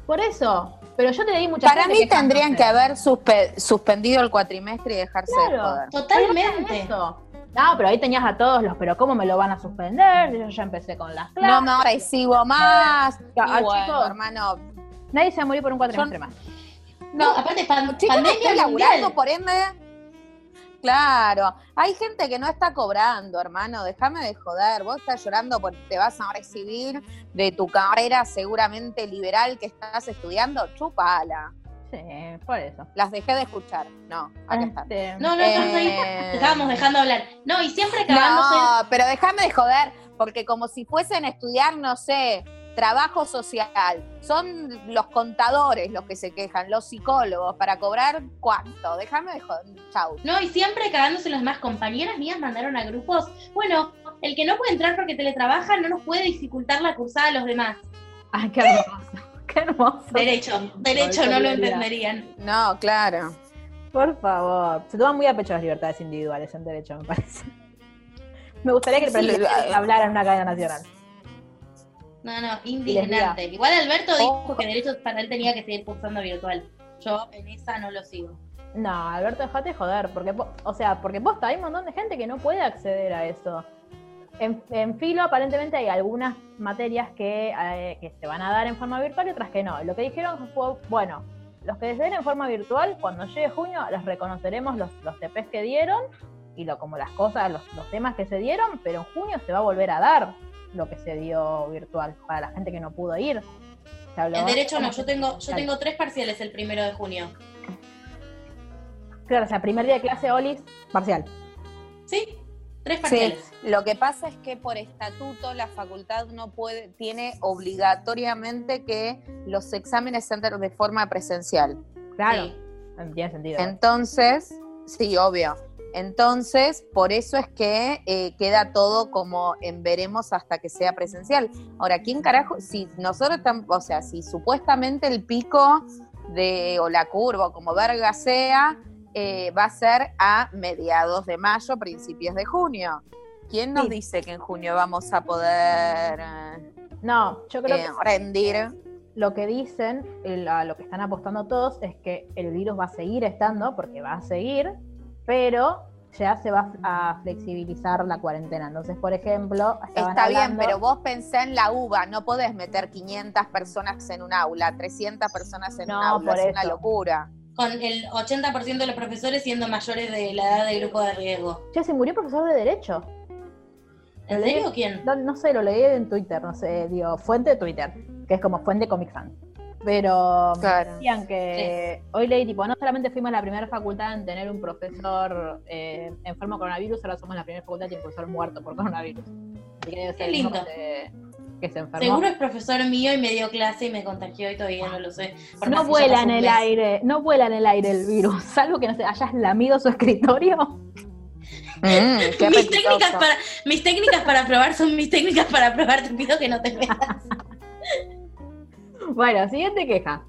Por eso, pero yo te di mucha Para mí tendrían que haber suspe- suspendido el cuatrimestre y dejarse de Claro. joder. Totalmente. Eso. No, pero ahí tenías a todos los, pero ¿cómo me lo van a suspender? Yo ya empecé con las clases. No me recibo más. Y ah, bueno, chicos. hermano. Nadie se va a morir por un cuatrimestre Yo- más. No, aparte, pan- Chicos, no pandemia laburando, por ende. Claro, hay gente que no está cobrando, hermano. Déjame de joder. Vos estás llorando porque te vas a recibir de tu carrera seguramente liberal que estás estudiando. Chúpala. Sí, por eso. Las dejé de escuchar. No, acá están. Este, No, no. Eh, Estábamos dejando hablar. No, y siempre cagándose. No, pero déjame de joder, porque como si fuesen a estudiar, no sé, trabajo social. Son los contadores los que se quejan, los psicólogos, para cobrar cuánto. Déjame de joder. Chau. No, y siempre cagándose los demás. Compañeras mías mandaron a grupos. Bueno, el que no puede entrar porque teletrabaja no nos puede dificultar la cursada a los demás. Ay, qué hermoso. Qué hermoso. Derecho, derecho, no lo entenderían. No, claro. Por favor. Se toman muy a pecho las libertades individuales en derecho, me parece. Me gustaría que el presidente lo- hablara en una cadena nacional. No, no, indignante. Igual Alberto dijo que derecho para él tenía que seguir cursando virtual. Yo en esa no lo sigo. No, Alberto, dejate de joder, porque, po- o sea, porque posta, hay un montón de gente que no puede acceder a eso. En, en filo, aparentemente, hay algunas materias que, eh, que se van a dar en forma virtual y otras que no. Lo que dijeron fue, bueno, los que se den en forma virtual, cuando llegue junio, les reconoceremos los, los TPs que dieron y lo, como las cosas, los, los temas que se dieron, pero en junio se va a volver a dar lo que se dio virtual para la gente que no pudo ir. Se habló- En derecho no, yo tengo, yo tengo tres parciales el primero de junio. Claro, o sea, primer día de clase, Olis, parcial. ¿Sí? Tres Sí, parciales. lo que pasa es que por estatuto la facultad no puede, tiene obligatoriamente que los exámenes sean de forma presencial. Claro, Sí. tiene sentido. Entonces, sí, obvio. Entonces, por eso es que eh, queda todo como en veremos hasta que sea presencial. Ahora, ¿quién carajo? Si nosotros estamos, o sea, si supuestamente el pico de, o la curva, o como verga sea, eh, va a ser a mediados de mayo, principios de junio. ¿Quién nos Sí. dice que en junio vamos a poder eh, No, yo creo eh, que rendir? lo que dicen, lo que están apostando todos, es que el virus va a seguir estando, porque va a seguir, pero ya se va a flexibilizar la cuarentena. Entonces, por ejemplo, Está bien, pero vos pensé en la UBA, no podés meter 500 personas en un aula, 300 personas en No, un aula, por es una locura. Con el 80% de los profesores siendo mayores de la edad de grupo de riesgo. Che, se murió profesor de Derecho. ¿En Lo leí- serio quién? No, no sé, lo leí en Twitter, no sé, digo, fuente de Twitter, que es como fuente Comic Sans. Pero Claro. decían que hoy leí, tipo, no solamente fuimos la primera facultad en tener un profesor eh, enfermo de coronavirus, ahora somos la primera facultad en tener un profesor muerto por coronavirus. Así que debe ser Qué el mismo lindo. que se, que se enfermó. Seguro es profesor mío y me dio clase y me contagió y todavía no lo sé. No vuela en el aire, no vuela en el aire el virus, salvo que no sé, hayas lamido su escritorio. Mm, Mis técnicas, para, mis técnicas para probar son mis técnicas para probar. Te pido que no te veas. Bueno, siguiente queja.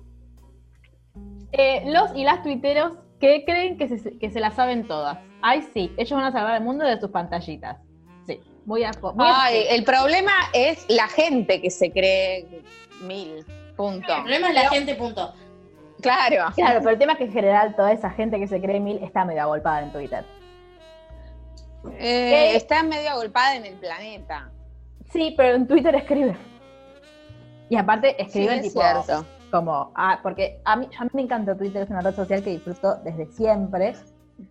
Eh, los y las tuiteros que creen que se, que se la saben todas. Ay, sí, ellos van a salvar el mundo de sus pantallitas. Sí, muy a Ay, el problema es la gente que se cree mil. Punto. El problema es la gente, punto. Claro. Claro, pero el tema es que en general toda esa gente que se cree mil está medio agolpada en Twitter. Eh, ¿Qué? está medio agolpada en el planeta. Sí, pero en Twitter escribe. Y aparte Sí, escriben es tipo cierto. como, ah, porque a mí, a mí me encanta Twitter, es una red social que disfruto desde siempre.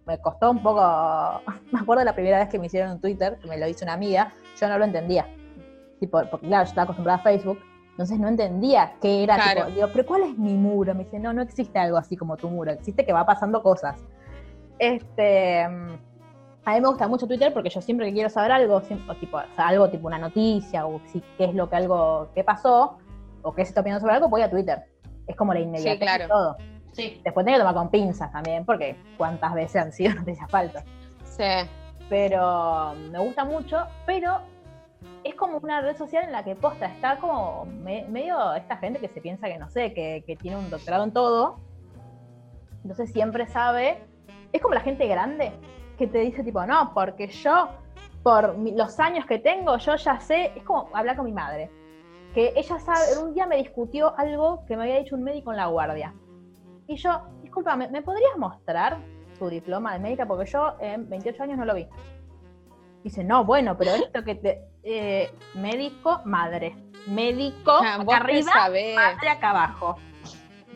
Me costó un poco, me acuerdo la primera vez que me hicieron un Twitter, que me lo hizo una amiga, yo no lo entendía. Tipo, porque claro, yo estaba acostumbrada a Facebook, Entonces no entendía qué era. Claro. Tipo, digo, pero ¿cuál es mi muro? Me dice, no, no existe algo así como tu muro. Existe que va pasando cosas. Este, mm, a mí me gusta mucho Twitter porque yo siempre que quiero saber algo, siempre, tipo, o sea, algo tipo una noticia o si qué es lo que algo que pasó o qué se está opinando sobre algo, voy a Twitter. Es como la inmediatez Sí, claro. de todo. Sí. Después tengo que tomar con pinzas también, porque cuántas veces han sido noticias falsas. Sí. Pero me gusta mucho, pero es como una red social en la que posta, está como me- medio esta gente que se piensa que no sé, que, que tiene un doctorado en todo. Entonces siempre sabe. Es como la gente grande que te dice tipo, no, porque yo, por los años que tengo, yo ya sé, es como hablar con mi madre. Que ella sabe, un día me discutió algo que me había dicho un médico en la guardia. Y yo, disculpa, ¿me, me podrías mostrar tu diploma de médica? Porque yo en 28 años no lo vi. Dice, no, bueno, pero esto que te... eh, médico, madre. Médico, Ah, acá arriba, madre acá abajo.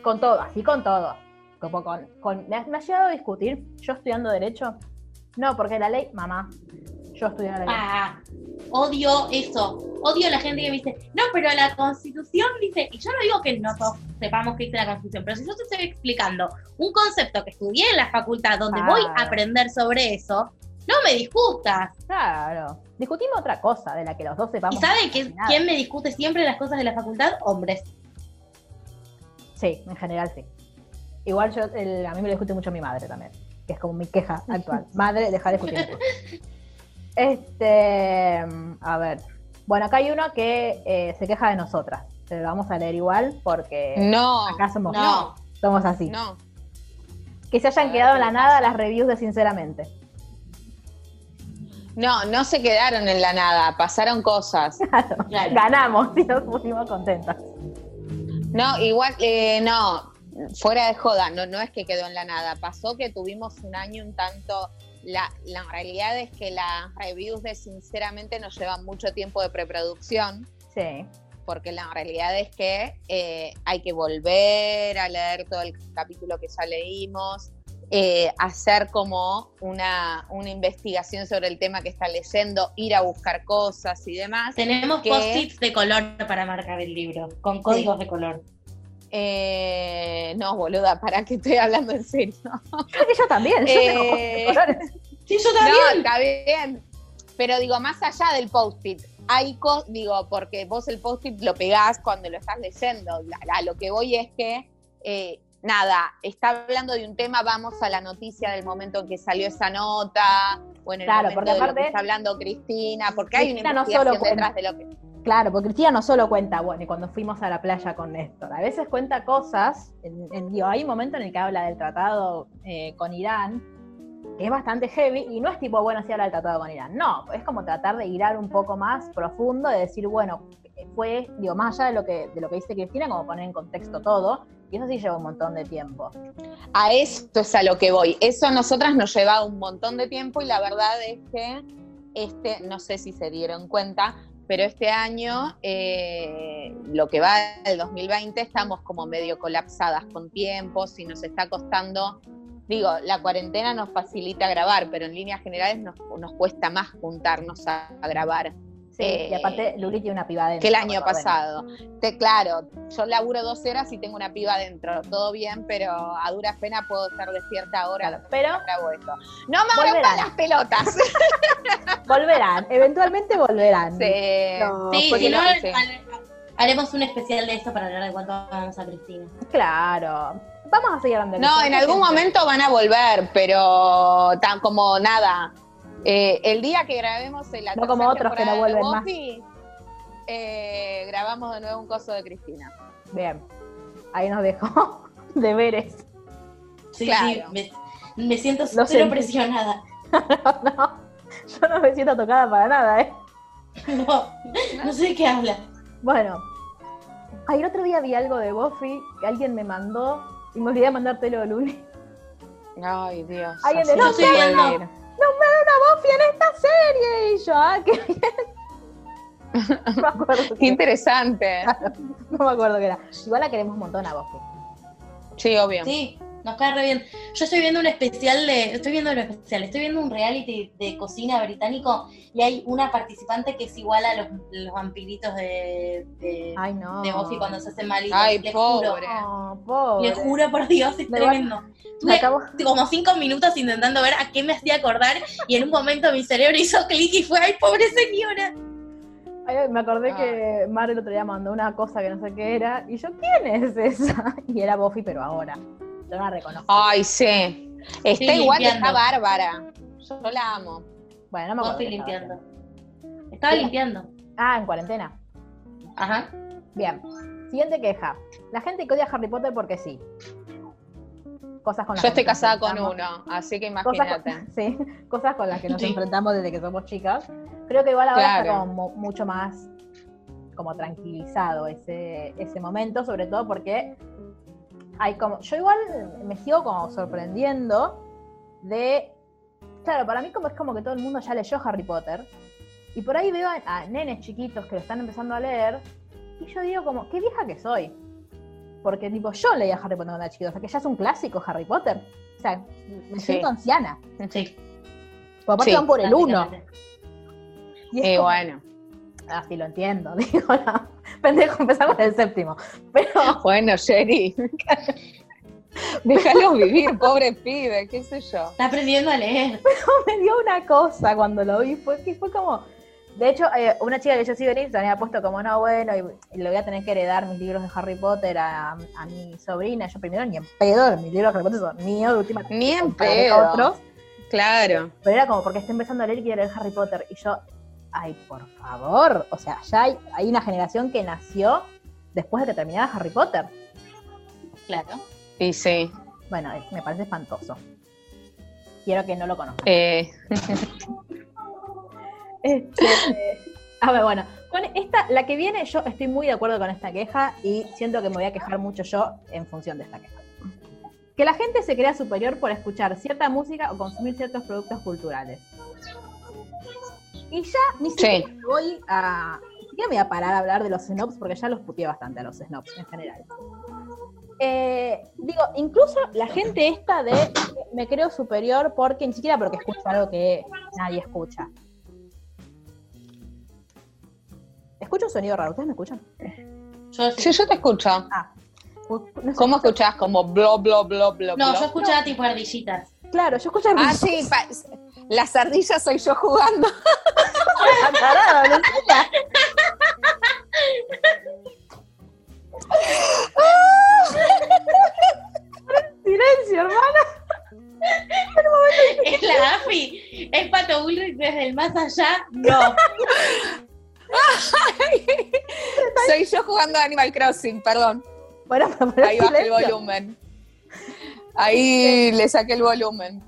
Con todo, así con todo. Como con, con- me, ha, me ha llegado a discutir, yo estudiando Derecho. No, porque la ley, mamá, yo estudiando Derecho. Ah, odio eso. Odio a la gente que me dice, no, pero la constitución dice, y yo no digo que no todos sepamos qué dice la constitución, pero si yo te estoy explicando un concepto que estudié en la facultad donde voy a aprender sobre eso, no me discutas. Claro. Discutimos otra cosa de la que los dos sepamos. ¿Y sabe que, quién me discute siempre las cosas de la facultad? Hombres. Sí, en general sí. Igual yo, el- a mí me lo discute mucho mi madre también, que es como mi queja actual. Madre, deja de discutir. Este, a ver. Bueno, acá hay uno que eh, se queja de nosotras. Se lo vamos a leer igual porque No. acá somos, No. somos así. No. Que se hayan quedado en ¿qué la nada las reviews de Sinceramente. No, no se quedaron en la nada, pasaron cosas. Claro, Claro. ganamos y nos pusimos contentas. No, igual, eh, no, fuera de joda, no, no es que quedó en la nada. Pasó que tuvimos un año un tanto. La, la realidad es que las reviews de Sinceramente nos llevan mucho tiempo de preproducción, Sí. porque la realidad es que eh, hay que volver a leer todo el capítulo que ya leímos, eh, hacer como una, una investigación sobre el tema que está leyendo, ir a buscar cosas y demás. Tenemos ¿Qué? post-its de color para marcar el libro, con códigos de color. Eh, no, boluda, ¿para qué estoy hablando en serio? Creo que yo también. Yo tengo Eh, de colores. Sí, yo No, está bien. Pero digo, más allá del post-it, hay co- digo, porque vos el post-it lo pegás cuando lo estás leyendo. La- la- lo que voy es que, eh, nada, está hablando de un tema, vamos a la noticia del momento en que salió esa nota, o en el Claro, momento porque de lo aparte- que está hablando Cristina, porque hay una no solo investigación detrás de lo que... Claro, porque Cristina no solo cuenta, bueno, y cuando fuimos a la playa con Néstor, a veces cuenta cosas, digo, hay un momento en el que habla del tratado eh, con Irán, que es bastante heavy, y no es tipo, bueno, sí habla del tratado con Irán, no, es como tratar de girar un poco más profundo, de decir, bueno, fue, digo, más allá de lo que, de lo que dice Cristina, como poner en contexto todo, y eso sí lleva un montón de tiempo. A esto es a lo que voy. Eso a nosotras nos lleva un montón de tiempo y la verdad es que este, no sé si se dieron cuenta, pero este año, eh, lo que va del 2020, estamos como medio colapsadas con tiempos y nos está costando, digo, la cuarentena nos facilita grabar, pero en líneas generales nos, nos cuesta más juntarnos a, a grabar Sí, Eh, y aparte Luli tiene una piba adentro. que el año pasado. Te, claro, yo laburo dos horas y tengo una piba adentro, todo bien, pero a duras penas puedo estar despierta ahora. Claro, pero grabo esto. No me rompan las pelotas. volverán, eventualmente volverán. Sí. No, Sí, porque si no, haremos un especial de esto para hablar de cuánto amamos a Cristina. Claro. Vamos a seguir hablando. de No, en algún momento van a volver, pero tan como nada. Eh, el día que grabemos la No como otros que no de vuelven más. Buffy, eh, grabamos de nuevo un coso de Cristina. Bien. Ahí nos dejó deberes. Sí, Claro. sí, me, me siento Lo súper sentí. presionada. no, yo no me siento tocada para nada, ¿eh? No, no sé de qué habla. Bueno. El otro día vi algo de Buffy que alguien me mandó y me olvidé de mandártelo, Luli. Ay, Dios. Alguien de no no estoy viendo. Ir. ¡Nombrar a Buffy en esta serie! Y yo, ah, qué bien. No me acuerdo Qué qué, interesante. no me acuerdo qué era. Igual la queremos un montón a Buffy. Sí, obvio. Sí, nos cae re bien. Yo estoy viendo un especial de, estoy viendo lo especial, estoy viendo un reality de cocina británico y hay una participante que es igual a los, los vampiritos de, de, Ay, no. de Buffy cuando se hacen malitos. Ay, le pobre. juro. No, pobre. Le juro por Dios, es Me tremendo. Me Tuve como cinco minutos intentando ver a qué me hacía acordar y en un momento mi cerebro hizo clic y fue, ay, pobre señora. Ay, me acordé Ah. que Mar el otro día mandó una cosa que no sé qué era. Y yo, ¿quién es esa? Y era Buffy, pero ahora. Yo no la reconozco. Ay, sí. Está Sí, igual, limpiando. está bárbara. Yo la amo. Bueno, no me acuerdo. Estaba limpiando. Estaba limpiando. Ah, en cuarentena. Ajá. Bien. Siguiente queja. La gente que odia a Harry Potter porque sí. Cosas con las Yo estoy casada con uno, así que Cosas imagínate. con, sí, cosas con las que nos Sí. enfrentamos desde que somos chicas. Creo que igual ahora está Claro. como mu- mucho más como tranquilizado ese, ese momento, sobre todo porque hay como. Yo igual me sigo como sorprendiendo de. Claro, para mí como es como que todo el mundo ya leyó Harry Potter. Y por ahí veo a, a nenes chiquitos que lo están empezando a leer. Y yo digo como, qué vieja que soy. Porque tipo, yo leía Harry Potter cuando era chiquito. O sea, que ya es un clásico Harry Potter. O sea, me Sí. siento anciana. Sí. Porque aparte Sí, van por el uno. Y es como- bueno, Ah, sí, lo entiendo. Digo, no. Pendejo, empezamos el séptimo. Pero bueno, Sherry. Déjalo vivir, pobre pibe, qué sé yo. Está aprendiendo a leer. me dio una cosa cuando lo vi. Fue que fue como. De hecho, eh, una chica que yo sigo en Instagram había puesto como, no, bueno, y, y le voy a tener que heredar mis libros de Harry Potter a, a mi sobrina. Yo primero ni en pedo, mis libros de Harry Potter son míos, de última Ni en pedo. otros. Claro. Pero era como porque está empezando a leer y quiere leer Harry Potter. Y yo, ay, por favor. O sea, ya hay, hay una generación que nació después de que terminara Harry Potter. Claro. Y sí. Bueno, es- me parece espantoso. Quiero que no lo conozcan. Eh, Este, a ver, bueno, con esta, la que viene, yo estoy muy de acuerdo con esta queja y siento que me voy a quejar mucho yo en función de esta queja. Que la gente se crea superior por escuchar cierta música o consumir ciertos productos culturales. Y ya ni siquiera Sí. me voy a. Ni siquiera me voy a parar a hablar de los snobs porque ya los puteé bastante a los snobs en general. Eh, digo, incluso la gente esta de me creo superior porque ni siquiera porque escucho algo que nadie escucha. Escucho un sonido raro, ¿ustedes me escuchan? Yo sí, yo te escucho. No sé, ¿Cómo escuchás? Como blo, blo, blo, blo, No, blo? yo escuchaba tipo ardillitas. Claro, yo escucho Ah, sí, las ardillas soy yo jugando. Tarado, Lucila. Silencio, hermano. Es la AFI. Es Pato Bullrich desde el más allá. No. soy yo jugando a Animal Crossing, perdón. Bueno, Ahí bajé el volumen. Ahí le saqué el volumen.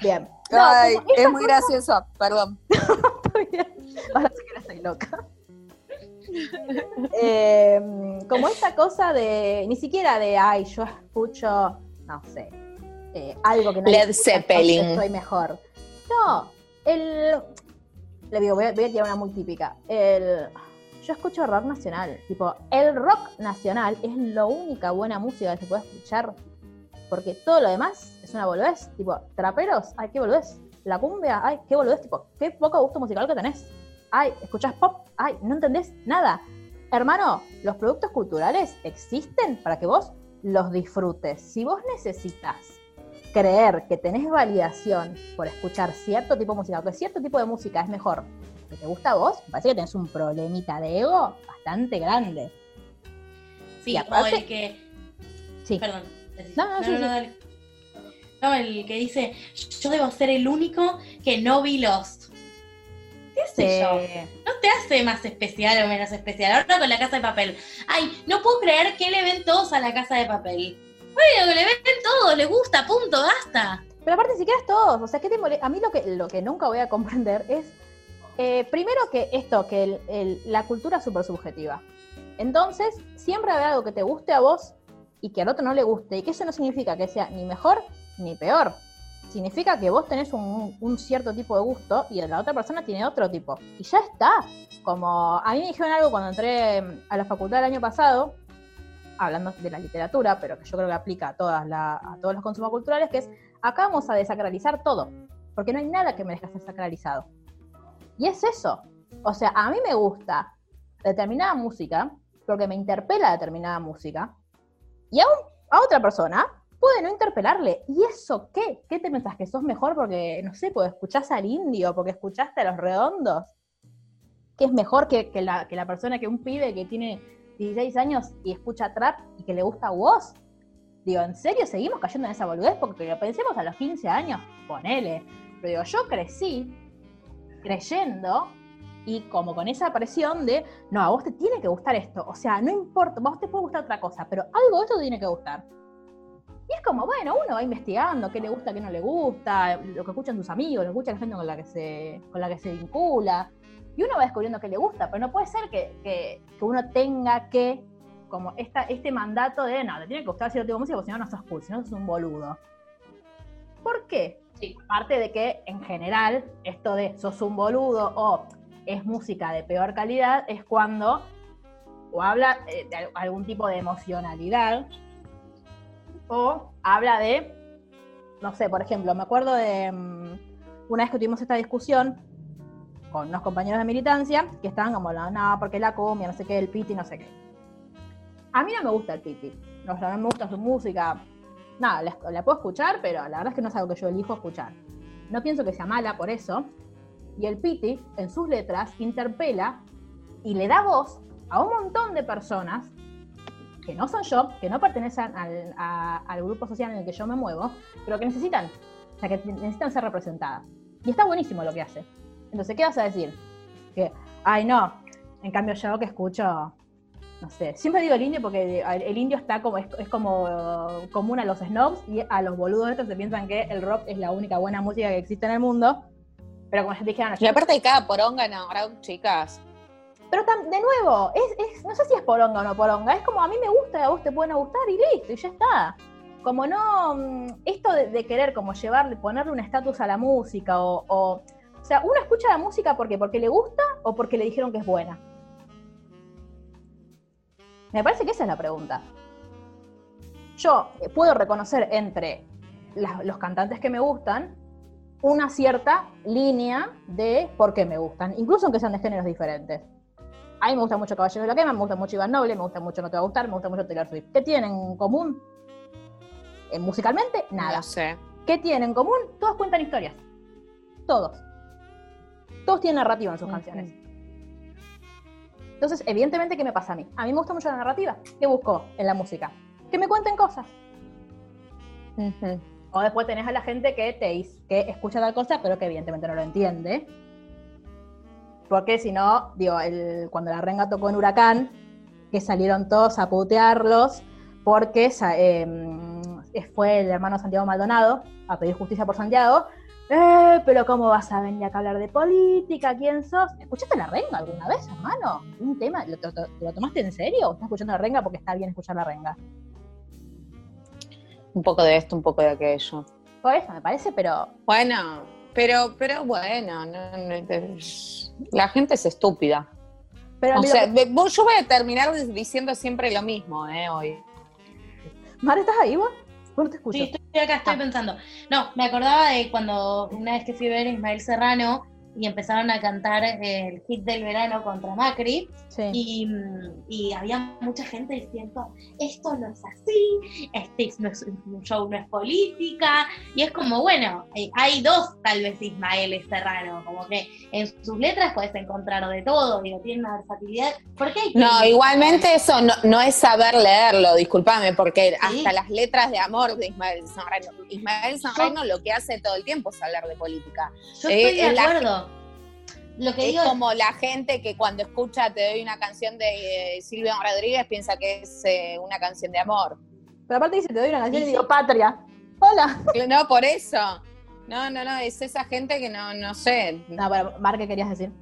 Bien. No, Ay, es muy gracioso, perdón. Ahora sí que no estoy loca. Eh, como esta cosa de, ni siquiera de, ay, yo escucho, no sé, eh, algo que nadie Led escucha, Zeppelin. Soy mejor. No, el, le digo, voy a, voy a tirar una muy típica. El, yo escucho rock nacional. Tipo, el rock nacional es la única buena música que se puede escuchar. Porque todo lo demás es una boludez. Tipo, traperos, ay, qué boludez. La cumbia, ay, qué boludez. Tipo, qué poco gusto musical que tenés. Ay, escuchás pop, ay, no entendés nada. Hermano, los productos culturales existen para que vos los disfrutes. Si vos necesitas creer que tenés validación por escuchar cierto tipo de música, o que cierto tipo de música es mejor que te gusta a vos, me parece que tenés un problemita de ego bastante grande. Sí, Y o aparte- el que. Sí. Perdón. No, no, sí, sí. dale. No, el que dice, yo debo ser el único que no vi Lost. ¿Qué sé yo? No te hace más especial o menos especial. Ahora con la casa de papel. Ay, no puedo creer que le ven todos a la casa de papel. Bueno, que le ven todos, le gusta, punto, basta. Pero aparte, si quieres todos, o sea, ¿qué te mole- A mí lo que, lo que nunca voy a comprender es, eh, primero que esto, que el- el- la cultura es súper subjetiva. Entonces, siempre habrá algo que te guste a vos y que al otro no le guste, y que eso no significa que sea ni mejor ni peor. Significa que vos tenés un, un cierto tipo de gusto y la otra persona tiene otro tipo. Y ya está. Como a mí me dijeron algo cuando entré a la facultad el año pasado, hablando de la literatura, pero que yo creo que aplica a, todas la- a todos los consumos culturales, que es, acá vamos a desacralizar todo, porque no hay nada que merezca ser sacralizado. Y es eso. O sea, a mí me gusta determinada música, porque me interpela determinada música, y a, otra persona puede no interpelarle. ¿Y eso qué? ¿Qué te pensás? ¿Que sos mejor porque, no sé, porque escuchás al indio, porque escuchaste a los redondos? ¿Que es mejor que, que la, que la persona, que un pibe que tiene 16 años y escucha trap y que le gusta vos? Digo, ¿en serio seguimos cayendo en esa boludez? Porque lo pensemos a los 15 años, ponele. Pero digo, yo crecí creyendo y como con esa presión de, no, a vos te tiene que gustar esto. O sea, no importa, a vos te puede gustar otra cosa, pero algo de esto te tiene que gustar. Y es como, bueno, uno va investigando qué le gusta, qué no le gusta, lo que escuchan sus amigos, lo que escucha la gente con la que se, con la que se vincula. Y uno va descubriendo qué le gusta, pero no puede ser que, que- que uno tenga que, como esta, este mandato de, no, te tiene que gustar cierto tipo de música, porque si no, no sos cool, si no sos un boludo. ¿Por qué? Sí. Aparte de que, en general, esto de sos un boludo o es música de peor calidad, es cuando o habla eh, de al- algún tipo de emocionalidad o habla de, no sé, por ejemplo, me acuerdo de mm, una vez que tuvimos esta discusión con unos compañeros de militancia que estaban como, no, porque la cumbia, no sé qué, el piti, no sé qué. A mí no me gusta el piti, no, no me gusta su música, nada, la, la puedo escuchar, pero la verdad es que no es algo que yo elijo escuchar. No pienso que sea mala por eso, y el piti, en sus letras, interpela y le da voz a un montón de personas que no son yo, que no pertenecen al, grupo social en el que yo me muevo, pero que necesitan, o sea, que necesitan ser representadas. Y está buenísimo lo que hace. Entonces, ¿qué vas a decir? Que, ay, no, en cambio yo que escucho, no sé, siempre digo el indio porque el, indio está como, es, como común a los snobs y a los boludos estos que piensan que el rock es la única buena música que existe en el mundo. Pero como ya te dijeron, Y aparte de cada poronga, no, ahora, chicas. Pero tam- de nuevo, es, es- no sé si es poronga o no poronga, es como a mí me gusta y a vos te pueden gustar y listo, y ya está. Como no, mm, esto de, de querer como llevarle, ponerle un estatus a la música o, o, o sea, uno escucha la música porque, porque le gusta o porque le dijeron que es buena. Me parece que esa es la pregunta. Yo eh, puedo reconocer entre los cantantes que me gustan una cierta línea de por qué me gustan, incluso aunque sean de géneros diferentes. A mí me gusta mucho Caballero de la Quema, me gusta mucho Iván Noble, me gusta mucho No Te Va a Gustar, me gusta mucho Taylor Swift. ¿Qué tienen en común? Eh, musicalmente, nada. No sé. ¿Qué tienen en común? Todos cuentan historias. Todos. Todos tienen narrativa en sus Ujú. canciones. Entonces, evidentemente, ¿qué me pasa a mí? A mí me gusta mucho la narrativa. ¿Qué busco en la música? Que me cuenten cosas. Ujú. O después tenés a la gente que te que escucha tal cosa, pero que evidentemente no lo entiende. Porque si no, digo, el- cuando la renga tocó en Huracán, que salieron todos a putearlos, porque eh, fue el hermano Santiago Maldonado a pedir justicia por Santiago. Eh, pero ¿cómo vas a venir acá a hablar de política? ¿Quién sos? ¿Escuchaste la renga alguna vez, hermano? ¿Un tema? ¿Lo, lo- lo tomaste en serio? ¿O estás escuchando la renga porque está bien escuchar la renga? Un poco de esto, un poco de aquello. Por eso me parece, pero Bueno, pero, pero bueno, no- no- la gente es estúpida. Pero O sea, que- yo voy a terminar diciendo siempre lo mismo, ¿eh? Hoy. Mar, ¿estás ahí vos? ¿Cómo no te escucho? Sí, estoy acá, estoy Ah. pensando. No, me acordaba de cuando una vez que fui a ver a Ismael Serrano y empezaron a cantar eh, el hit del verano contra Macri Sí. y, mm, y había mucha gente diciendo, esto no es así, este no es un show, no es política, y es como, bueno, eh, hay dos tal vez Ismael Serrano, como que en sus letras puedes encontrar de todo, digo, tiene una versatilidad. ¿Por qué No, igualmente eso no, no es saber leerlo, discúlpame, porque hasta las letras de amor de Ismael Serrano. Ismael Serrano lo que hace todo el tiempo es hablar de política. Yo eh, estoy de es la- acuerdo. Lo que Es digo como la gente que cuando escucha Te doy una canción de eh, Silvio Rodríguez piensa que es eh, una canción de amor. Pero aparte dice, te doy una canción Y y digo, patria. Hola. No, por eso. No, no, no, es esa gente que no, no sé. No, pero Mar, ¿qué querías decir?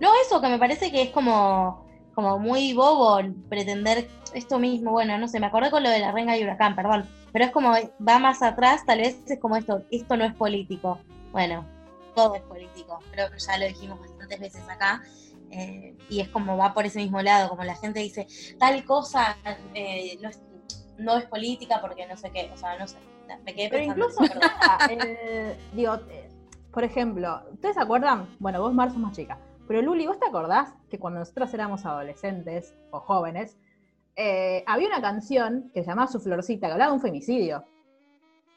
No, eso, que me parece que es como, como muy bobo pretender esto mismo. Bueno, no sé, me acordé con lo de la renga y huracán, perdón. Pero es como, va más atrás, tal vez es como esto, esto no es político. Bueno, todo es político, creo que ya lo dijimos bastantes veces acá. eh, y es como va por ese mismo lado, como la gente dice, tal cosa eh, no, es, no es política porque no sé qué, o sea, no sé, me quedé Pero pensando. incluso, perdón. el- digo, eh, por ejemplo, ¿ustedes se acuerdan? Bueno, vos, Mar, sos más chica. Pero Luli, ¿vos te acordás que cuando nosotros éramos adolescentes o jóvenes, eh, había una canción que se llamaba Su Florcita, que hablaba de un femicidio?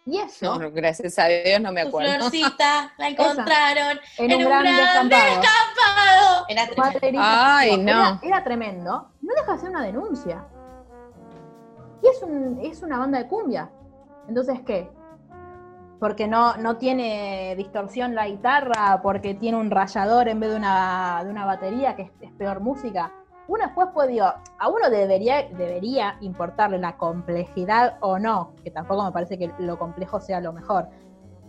Y eso, No, gracias a Dios no me acuerdo. florcita la encontraron en, un gran descampado. descampado. Era tremendo. Ay, no. Era, tremendo. No deja de ser una denuncia. Y es, un, es una banda de cumbia. Entonces, ¿qué? Porque no, no tiene distorsión la guitarra, porque tiene un rayador en vez de una, de una batería, que es, es peor música. Uno después puede, digo, a uno debería, debería importarle la complejidad o no, que tampoco me parece que lo complejo sea lo mejor,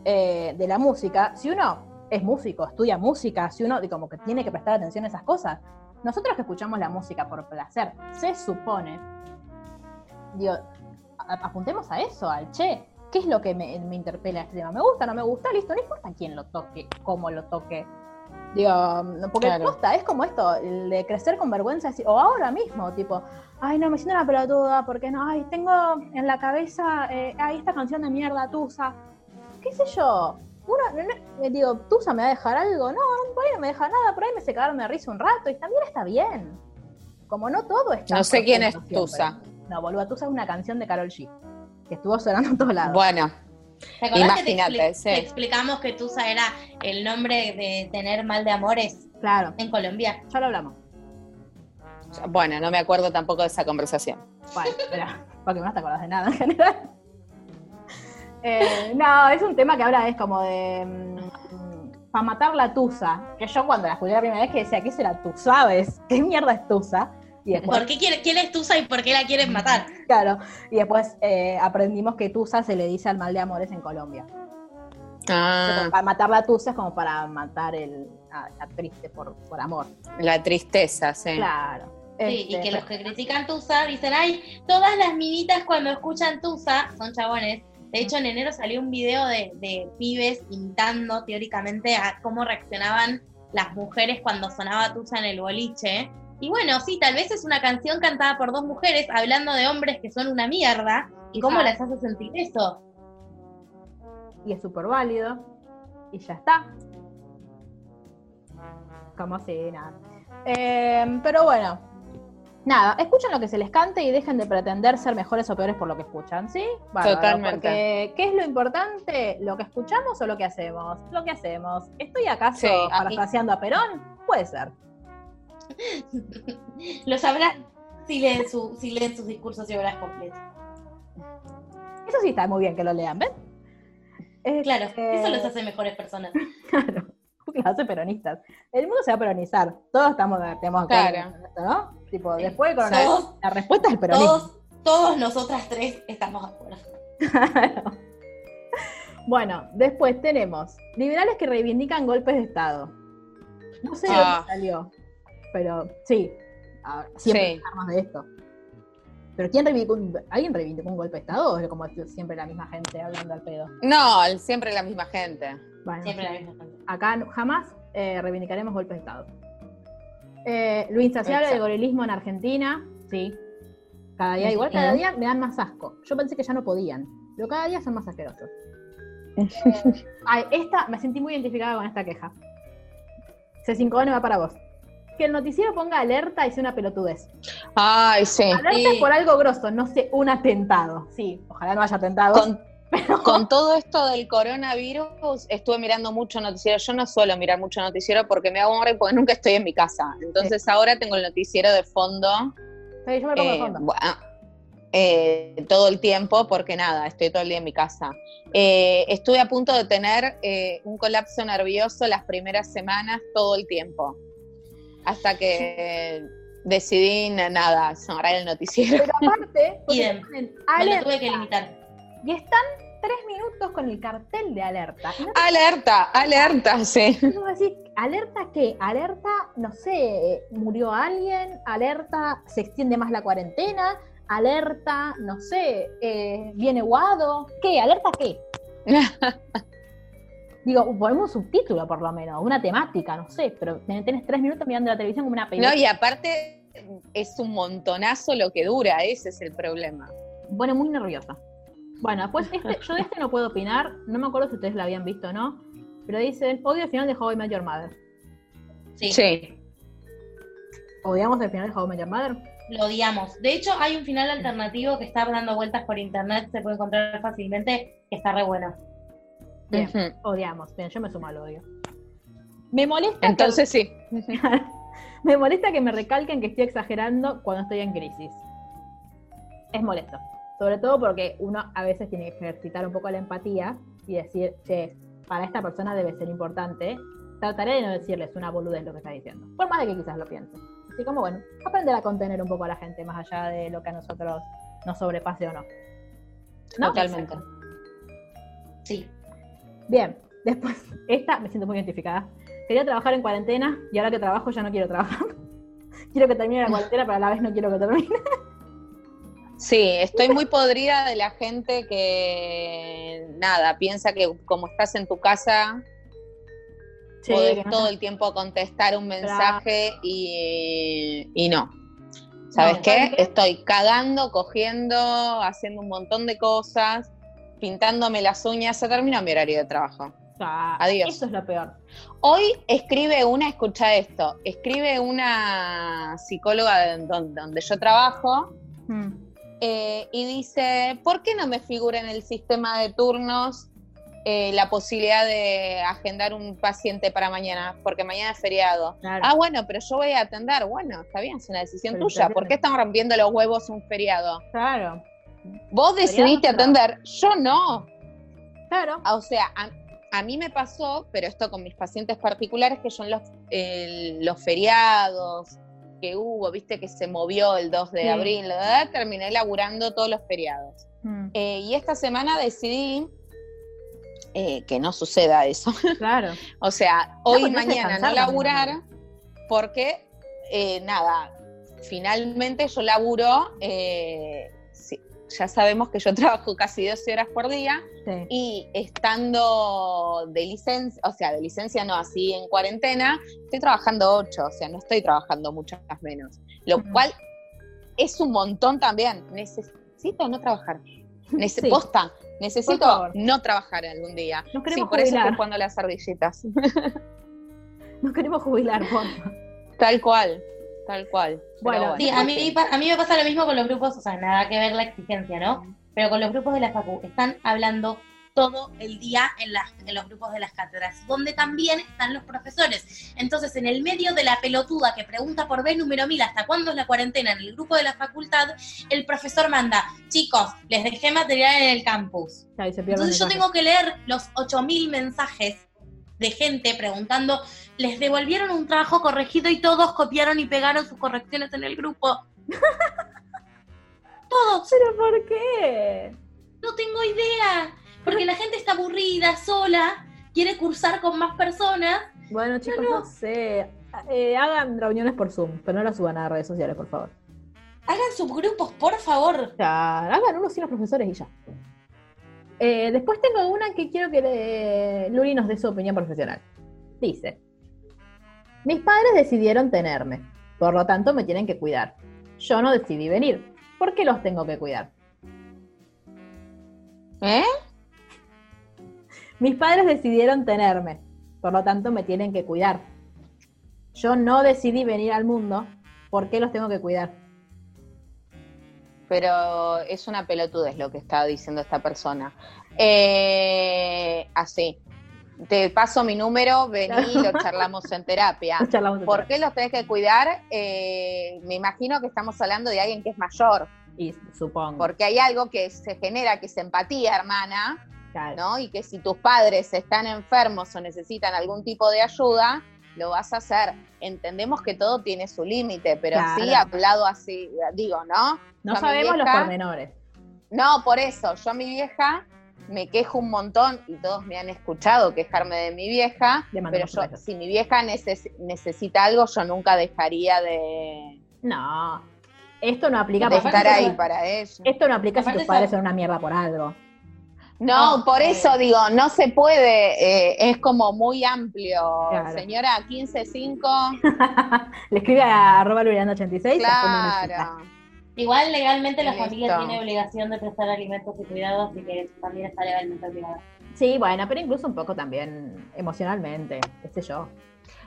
eh, de la música. Si uno es músico, estudia música, si uno como que tiene que prestar atención a esas cosas. Nosotros que escuchamos la música por placer, se supone, digo, apuntemos a eso, al che, ¿qué es lo que me, me interpela este tema? ¿Me gusta, no me gusta? Listo, no importa quién lo toque, cómo lo toque. Digo, no, porque Claro. posta, es como esto, el de crecer con vergüenza, o ahora mismo, tipo, ay, no, me siento una pelotuda, porque no, ay, tengo en la cabeza, eh, ay, esta canción de mierda, Tusa, qué sé yo, uno, no- eh, digo, ¿Tusa me va a dejar algo? No, no, por ahí no me deja nada, por ahí me hace cagarme de risa un rato, y también está bien. Como no todo está No sé quién es siempre. Tusa. No, boluda, Tusa es una canción de Carol G, que estuvo sonando en todos lados. Bueno, ¿Te acordás que te, Imagínate, expli- sí. te explicamos que Tusa era el nombre de tener mal de amores Claro, en Colombia? ya lo hablamos. bueno, no me acuerdo tampoco de esa conversación. Bueno, espera, porque no te acordás de nada en general. Eh, no, es un tema que ahora es como de. para matar la tusa. Que yo cuando la escuché la primera vez que decía, ¿qué será tú sabes? ¿Qué mierda es tusa? Y después, ¿Por qué quiere, quién es Tusa y por qué la quieren matar? claro, y después eh, aprendimos que tusa se le dice al mal de amores en Colombia. Ah, Para matar la tusa es como para matar el, a la triste por, por amor. la tristeza, sí. Claro. Sí, y Este, que los que critican Tusa dicen, ay, todas las minitas cuando escuchan Tusa son chabones. De hecho, en enero salió un video de, de pibes imitando teóricamente a cómo reaccionaban las mujeres cuando sonaba Tusa en el boliche. Y bueno, sí, tal vez es una canción cantada por dos mujeres hablando de hombres que son una mierda. ¿Y cómo las hace sentir eso? y es súper válido, y ya está. Como si nada. Eh, pero bueno, nada, escuchen lo que se les cante y dejen de pretender ser mejores o peores por lo que escuchan, ¿sí? Bárbaro, Totalmente. Porque, ¿qué es lo importante? ¿Lo que escuchamos o lo que hacemos? Lo que hacemos. ¿Estoy acaso Sí, parafraseando a Perón? Puede ser. Lo sabrán si leen, su, si leen sus discursos y obras completas. Eso sí está muy bien que lo lean, ¿ven? Eh, Claro, eh, eso los hace mejores personas. Claro, los hace peronistas. El mundo se va a peronizar. Todos estamos tenemos Claro. esto, ¿no? Tipo, Sí. después coronavirus, Todos, la respuesta es el peronismo. todos, todos nosotras tres estamos de acuerdo. bueno, después tenemos liberales que reivindican golpes de Estado. No sé de Ah. dónde salió, pero sí, a- siempre Sí. hablarnos de esto. ¿Pero quién reivindicó un, ¿Alguien reivindicó un golpe de Estado o es como siempre la misma gente hablando al pedo? No, siempre la misma gente. Bueno, Siempre sí. la misma gente. acá jamás eh, reivindicaremos golpes de Estado. Eh, lo insaciable del Exacto. gorilismo en Argentina, sí. Cada día, igual cada día me dan más asco. Yo pensé que ya no podían, pero cada día son más asquerosos. Eh, ay, esta, me sentí muy identificada con esta queja. C5N va para vos. Que el noticiero ponga alerta y sea una pelotudez. Ay, sí. Alerta Sí. por algo grosso, no sé, un atentado. Sí, ojalá no haya atentado. Con, con todo esto del coronavirus, estuve mirando mucho noticiero. Yo no suelo mirar mucho noticiero porque me hago hambre porque nunca estoy en mi casa. Entonces ahora tengo el noticiero de fondo, Sí, yo me pongo de eh, fondo. bueno, eh, todo el tiempo porque nada, estoy todo el día en mi casa. Eh, estuve a punto de tener eh, un colapso nervioso las primeras semanas todo el tiempo. Hasta que decidí na- nada, sonar el noticiero. Pero aparte, Me lo tuve que limitar. Y están tres minutos con el cartel de alerta. Y no te Alerta, alerta, sí. ¿alerta qué? Alerta, no sé, murió alguien, alerta, se extiende más la cuarentena, alerta, no sé, eh, viene Guado. ¿Qué? ¿Alerta qué? Digo, ponemos un subtítulo por lo menos, una temática, no sé, pero tenés tres minutos mirando la televisión como una película. No, y aparte es un montonazo lo que dura, ese es el problema. Pone muy nerviosa. Bueno, pues este, yo de este no puedo opinar, no me acuerdo si ustedes la habían visto o no, pero dice, odio el final de How I Met Your Mother. Sí, Sí. ¿Odiamos el final de How I Met Your Mother? lo odiamos. De hecho, hay un final alternativo que está dando vueltas por internet, se puede encontrar fácilmente, que está re bueno. Bien, odiamos. Bien, yo me sumo al odio. Me molesta, que- Entonces sí. me molesta que me recalquen que estoy exagerando cuando estoy en crisis. Es molesto. Sobre todo porque uno a veces tiene que ejercitar un poco la empatía y decir, che, para esta persona debe ser importante. Trataré de no decirles una boludez lo que está diciendo. Por más de que quizás lo piense. Así como, bueno, aprender a contener un poco a la gente más allá de lo que a nosotros nos sobrepase o no. ¿No? Totalmente. Sí. Bien, después, esta me siento muy identificada. Quería trabajar en cuarentena y ahora que trabajo ya no quiero trabajar. quiero que termine la cuarentena, pero a la vez no quiero que termine. Sí, estoy muy podrida de la gente que, nada, piensa que como estás en tu casa, Sí, podés no todo el tiempo contestar un mensaje y, y no. ¿Sabes qué? Estoy cagando, cogiendo, haciendo un montón de cosas, pintándome las uñas. Se terminó mi horario de trabajo. Ah, Adiós. Eso es lo peor. Hoy escribe una, escucha esto, escribe una psicóloga de- donde, donde yo trabajo Mm. eh, y dice, ¿por qué no me figura en el sistema de turnos eh, la posibilidad de agendar un paciente para mañana? Porque mañana es feriado. Claro. Ah, bueno, pero yo voy a atender. Bueno, está bien, es una decisión Pero tuya. ¿Por qué están rompiendo los huevos un feriado? Claro, Vos decidiste atender, yo no. claro. Ah, O sea, a, a mí me pasó, pero esto con mis pacientes particulares, que yo en los, eh, los feriados que hubo, viste que se movió el 2 de Sí. abril, verdad, terminé laburando todos los feriados. Mm, Eh, y esta semana decidí eh, que no suceda eso. Claro. o sea, hoy y pues mañana no laburar, porque, eh, nada, finalmente yo laburo, eh, ya sabemos que yo trabajo casi 12 horas por día, Sí. y estando de licencia, o sea, de licencia no, así en cuarentena, estoy trabajando 8, o sea, no estoy trabajando muchas menos. Lo cual es un montón también. Necesito no trabajar. Sí. Posta, necesito Por favor. no trabajar algún día. Nos Sí, queremos por eso jubilar. estoy jugando las ardillitas. Nos queremos jubilar, porfa. tal cual, tal cual. Bueno, Sí, a mí, a mí me pasa lo mismo con los grupos, o sea, nada que ver la exigencia, ¿no? Pero con los grupos de la facu, están hablando todo el día en, las, en los grupos de las cátedras, donde también están los profesores. Entonces, en el medio de la pelotuda que pregunta por B número 1000 hasta cuándo es la cuarentena en el grupo de la facultad, el profesor manda, chicos, les dejé material en el campus. Entonces yo tengo que leer los 8000 mensajes de gente preguntando, les devolvieron un trabajo corregido y todos copiaron y pegaron sus correcciones en el grupo. todos, ¿Pero por qué? no tengo idea, porque la gente está aburrida, sola, quiere cursar con más personas. Bueno, chicos, no, sé. Eh, hagan reuniones por Zoom, pero no las suban a redes sociales, por favor. Hagan subgrupos, por favor. Ya, hagan uno sin los profesores y ya. Eh, después tengo una que quiero que Luli nos dé su opinión profesional. Dice, mis padres decidieron tenerme, por lo tanto me tienen que cuidar. Yo no decidí venir. ¿Por qué los tengo que cuidar? ¿Eh? Mis padres decidieron tenerme, por lo tanto me tienen que cuidar. Yo no decidí venir al mundo, ¿por qué los tengo que cuidar? Pero es una pelotudez lo que está diciendo esta persona. Eh, así. Te paso mi número, vení y lo charlamos en terapia. Charlamos ¿Por qué los tenés que cuidar? Eh, me imagino que estamos hablando de alguien que es mayor, Y supongo. porque hay algo que se genera, que es empatía, hermana, Claro. ¿no? Y que si tus padres están enfermos o necesitan algún tipo de ayuda, lo vas a hacer. Entendemos que todo tiene su límite, pero sí Claro. hablado así, digo, ¿no? No Yo sabemos los pormenores. No, por eso, yo a mi vieja me quejo un montón y todos me han escuchado quejarme de mi vieja, Le pero yo, si mi vieja neces- necesita algo, yo nunca dejaría de, No, esto no aplica de para- estar ahí eso- para ella. Esto no aplica si tus padres eso- son una mierda por algo. No, por eh. eso digo, no se puede, eh, es como muy amplio. Claro. Señora, 15-5, Le escribe a arroba luriano86. responde una cita. claro. Igual legalmente la Listo. familia tiene obligación de prestar alimentos y cuidados, así que también está legalmente obligada. Sí, bueno, pero incluso un poco también emocionalmente, qué sé yo.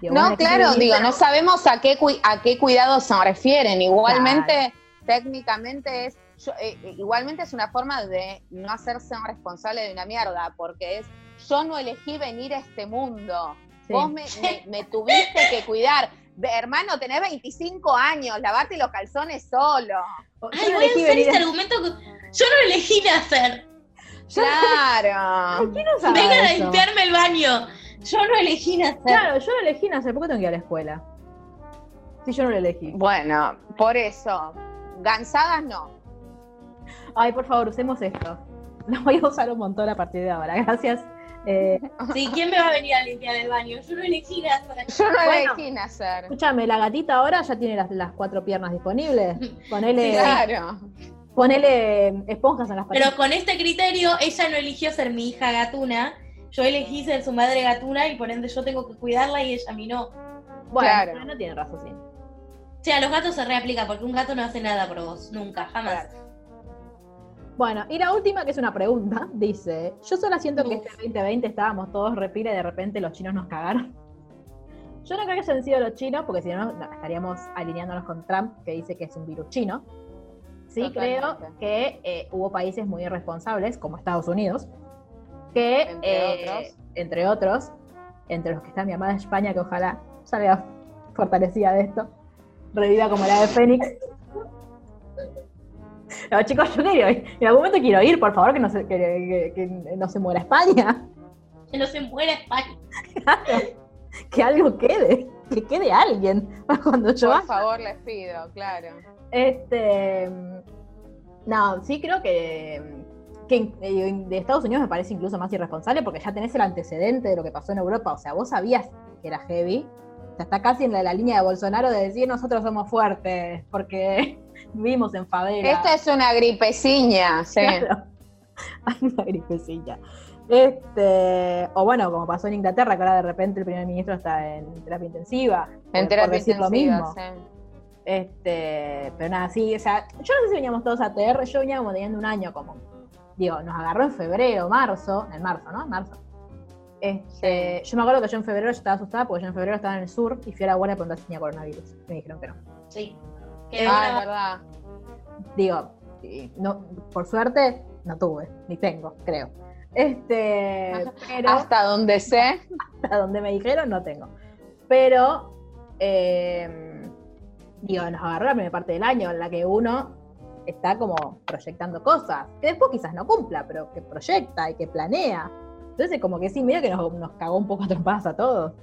Digo, No, claro, digo, no sabemos a qué, a qué cuidados se refieren. Igualmente, técnicamente es, yo- eh, eh, igualmente es una forma de no hacerse un responsable de una mierda, porque es, yo no elegí venir a este mundo. Sí. Vos me, me- me tuviste que cuidar. Hermano, tenés 25 años, lavate los calzones solo. Yo Ay, no voy a usar este a- argumento. que- Yo no elegí nacer. Claro. ¿Quién usaba Vengan a limpiarme el baño. Yo no elegí nacer. Claro, yo no elegí nacer, ¿por qué tengo que ir a la escuela? Si yo no lo elegí. Bueno, por eso, gansadas no. Ay, por favor, usemos esto. Lo voy a usar un montón a partir de ahora. Gracias. Eh, Sí, ¿quién me va a venir a limpiar el baño? Yo no elegí nacer. Yo no Bueno. elegí nacer. escúchame, la gatita ahora ya tiene las, las cuatro piernas disponibles. Ponele, Claro. ponele esponjas en las patitas. Pero con este criterio, ella no eligió ser mi hija gatuna. Yo elegí ser su madre gatuna y por ende yo tengo que cuidarla y ella a mí no. bueno, claro. no tiene razón, sí. O sea, a los gatos se reaplica porque un gato no hace nada por vos. Nunca, jamás. Bueno, y la última, que es una pregunta, dice: Yo solo siento que este 2020 estábamos todos repila y de repente los chinos nos cagaron. Yo no creo que hayan sido los chinos, porque si no, estaríamos alineándonos con Trump, que dice que es un virus chino. Sí, Totalmente. creo que eh, hubo países muy irresponsables, como Estados Unidos, que, Entre eh, otros. entre otros, entre los que está mi amada España, que ojalá salga fortalecida de esto, reviva como la de Fénix. No, chicos, yo quiero ir. En algún momento quiero ir, por favor, que no se, que, que- que no se muera España. Que no se muera España. Que algo quede. Que quede alguien cuando yo Por vaya. favor, les pido, claro. Este. No, sí creo que. Que eh, de Estados Unidos me parece incluso más irresponsable porque ya tenés el antecedente de lo que pasó en Europa. O sea, vos sabías que era heavy. O sea, está casi en la, la línea de Bolsonaro de decir nosotros somos fuertes porque vivimos en favela. Esta es una gripeciña, sí. Claro. Hay una gripecilla. Este, o bueno, como pasó en Inglaterra, que ahora de repente el primer ministro está en terapia intensiva. por- En por terapia decir lo intensiva, mismo. sí. Este, pero nada, sí, o sea, yo no sé si veníamos todos a TR, yo venía como teniendo un año como, digo, nos agarró en febrero, marzo, en marzo, ¿no? En marzo. Este, Yo me acuerdo que yo en febrero yo estaba asustada porque yo en febrero estaba en el sur y fui a la guardia a preguntar si tenía coronavirus. Me dijeron que no. Sí. Que Eh, Ah, es verdad. Digo, no, por suerte, no tuve, ni tengo, creo. Este, pero Hasta donde sé. hasta donde me dijeron no tengo. Pero, eh, digo, nos agarró la primera parte del año en la que uno está como proyectando cosas, que después quizás no cumpla, pero que proyecta y que planea. Entonces, como que sí, mira que nos, nos cagó un poco a trompadas a todos.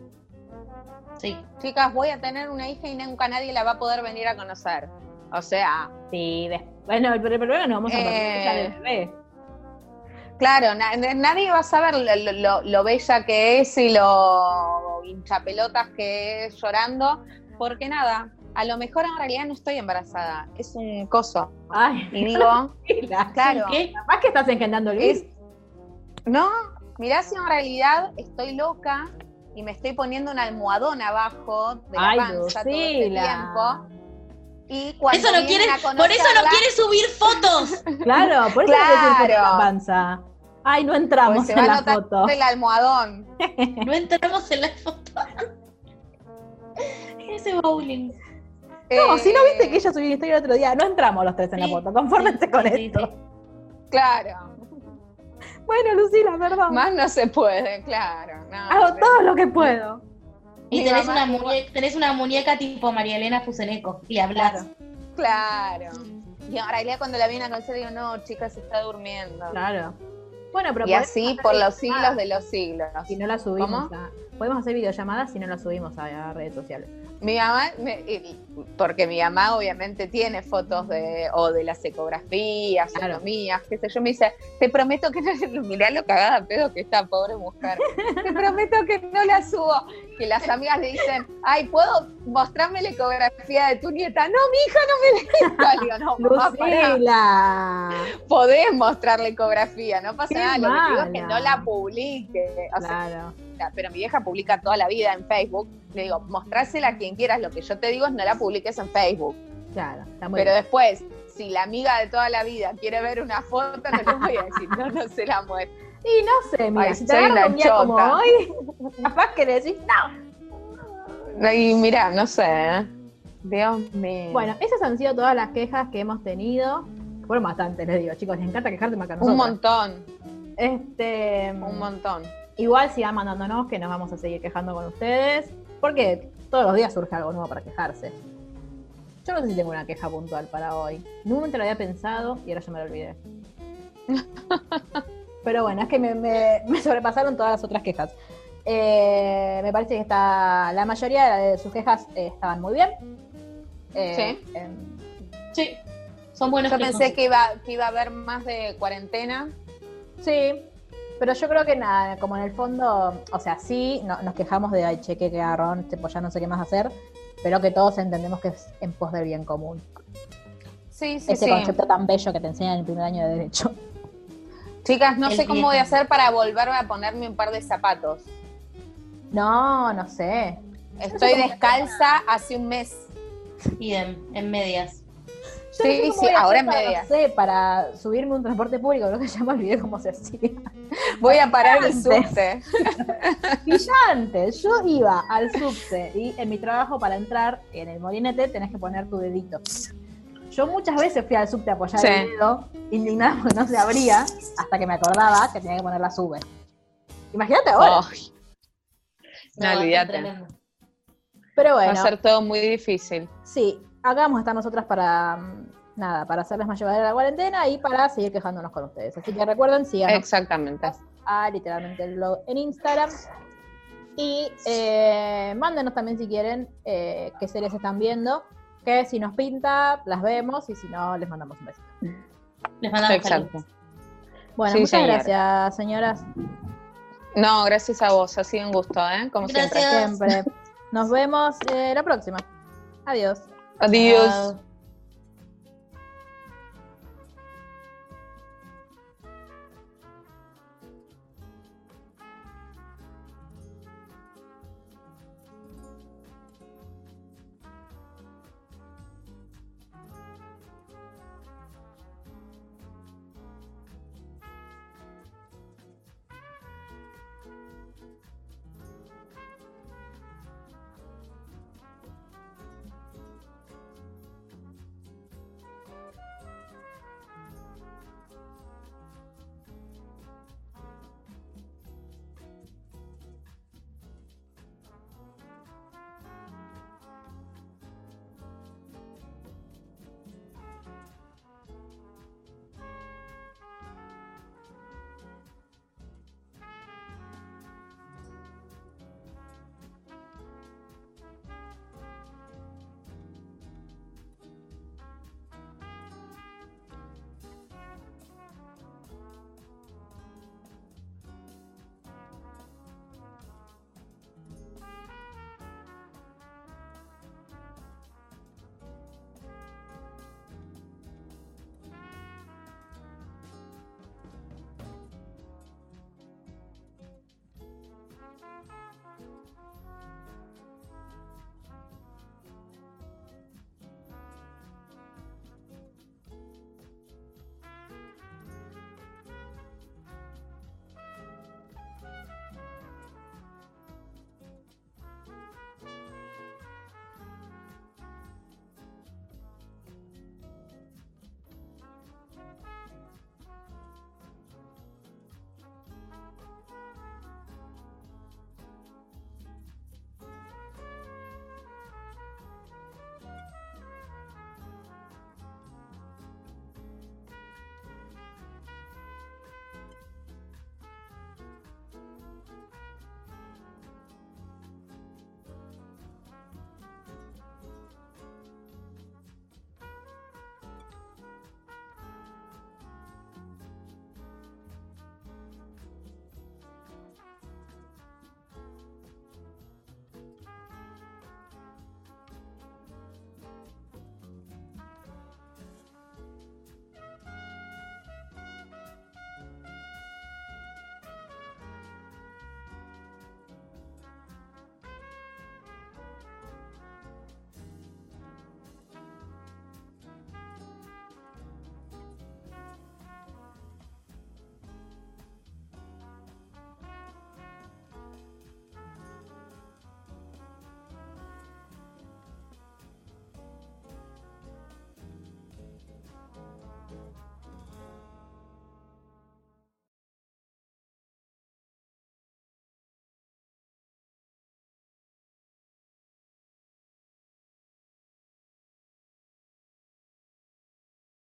Sí. Chicas, voy a tener una hija y nunca nadie la va a poder venir a conocer. O sea, Sí, bueno, pero primero nos vamos a Eh, del bebé. claro, na- na- nadie va a saber lo, lo- lo bella que es y lo hinchapelotas que es llorando, porque nada, a lo mejor en realidad no estoy embarazada, es un coso. Ay, Y digo, la- claro, ¿Qué? capaz que estás engendrando el es, no, mirá si en realidad estoy loca y me estoy poniendo un almohadón abajo de la Ay, panza todo este tiempo. Y cuando Eso no quiere, a por eso no quiere subir fotos. Claro, por eso hay que decir que Claro. la panza. Ay, no entramos pues se en va la foto. el almohadón. No entramos en la foto. Ese bowling. No, si no viste Eh, que ella subió una historia el otro día, no entramos los tres en la Sí, foto, confórmense sí, con sí, esto. sí. Claro, Bueno, Lucila, perdón. más no se puede, claro. no, Hago pero- todo lo que puedo. Y tenés una, muñeca, tenés una muñeca tipo María Elena Fuseneco y hablas. Claro. Y en realidad cuando la vienen a conocer digo, no, chica, se está durmiendo. Claro. Bueno, pero Y así por los siglos de los siglos. Si no la subimos Podemos hacer videollamadas si no la subimos a, a redes sociales. Mi mamá, me- porque mi mamá obviamente tiene fotos de, o de las ecografías, o lo mías, qué sé yo, me dice, te prometo que no, mirá lo cagada pedo que está, pobre mujer, te prometo que no la subo. Que las amigas le dicen, ay, ¿puedo mostrarme la ecografía de tu nieta? No, mi hija no me digo, no, mamá, pará, podés mostrar la ecografía, no pasa Qué nada, lo que digo es que mala. no la publique. O sea, Claro. Pero mi vieja publica toda la vida en Facebook. Le digo, mostrársela a quien quieras. Lo que yo te digo es no la publiques en Facebook. Claro, está muy pero bien. después, si la amiga de toda la vida quiere ver una foto, no voy a decir, no, no se la muestre. Y no sé, mira, Ay, si te un día como hoy, capaz que le decís no. Y mira, no sé. ¿eh? Dios mío. Bueno, esas han sido todas las quejas que hemos tenido. Fueron bastantes, les digo, chicos, les encanta quejarse más que a un montón, Este, un montón. Igual sigan mandándonos que nos vamos a seguir quejando con ustedes, porque todos los días surge algo nuevo para quejarse. Yo no sé si tengo una queja puntual para hoy. Momento lo había pensado y ahora ya me lo olvidé. Pero bueno, es que me, me- me sobrepasaron todas las otras quejas. Eh, me parece que está, la mayoría de sus quejas eh, estaban muy bien. Eh, Sí. em, Sí, son buenos Yo quejos. pensé que iba, que iba a haber más de cuarentena. Sí, pero yo creo que nada, como en el fondo, o sea, sí, no- nos quejamos de, ay, che, qué agarrón, tipo, ya no sé qué más hacer, pero que todos entendemos que es en pos del bien común. Sí, sí, Ese sí. concepto tan bello que te enseñan en el primer año de Derecho. Chicas, no El sé cómo voy a hacer para volverme a ponerme un par de zapatos. No, no sé. Estoy descalza hace un mes. Idem, en medias. Yo no sé Sí, sí, ahora en medias. No sé, para subirme un transporte público, creo que ya me olvidé cómo se hacía. Voy a parar el subte. Antes, yo iba al subte y en mi trabajo para entrar en el molinete tenés que poner tu dedito. Yo muchas veces fui al subte a apoyar Sí. el dedo, indignada porque no se abría, hasta que me acordaba que tenía que poner la sube. Imagínate ahora. Ay, No, olvídate. Pero va bueno, a ser todo muy difícil. sí, acá vamos a estar nosotras para mm, nada, para hacerles más llevadera la cuarentena y para seguir quejándonos con ustedes. Así que recuerden, síganos Exactamente. A literalmente el blog en Instagram. Y eh, mándenos también si quieren eh, qué series están viendo. Que si nos pinta, las vemos y si no, les mandamos un besito. Les mandamos Exacto. saludos. Bueno, Sí, muchas señora. gracias, señoras. No, gracias a vos. Ha sido un gusto, ¿eh? Como Gracias. siempre. Siempre. Nos vemos eh, la próxima. Adiós. Adiós.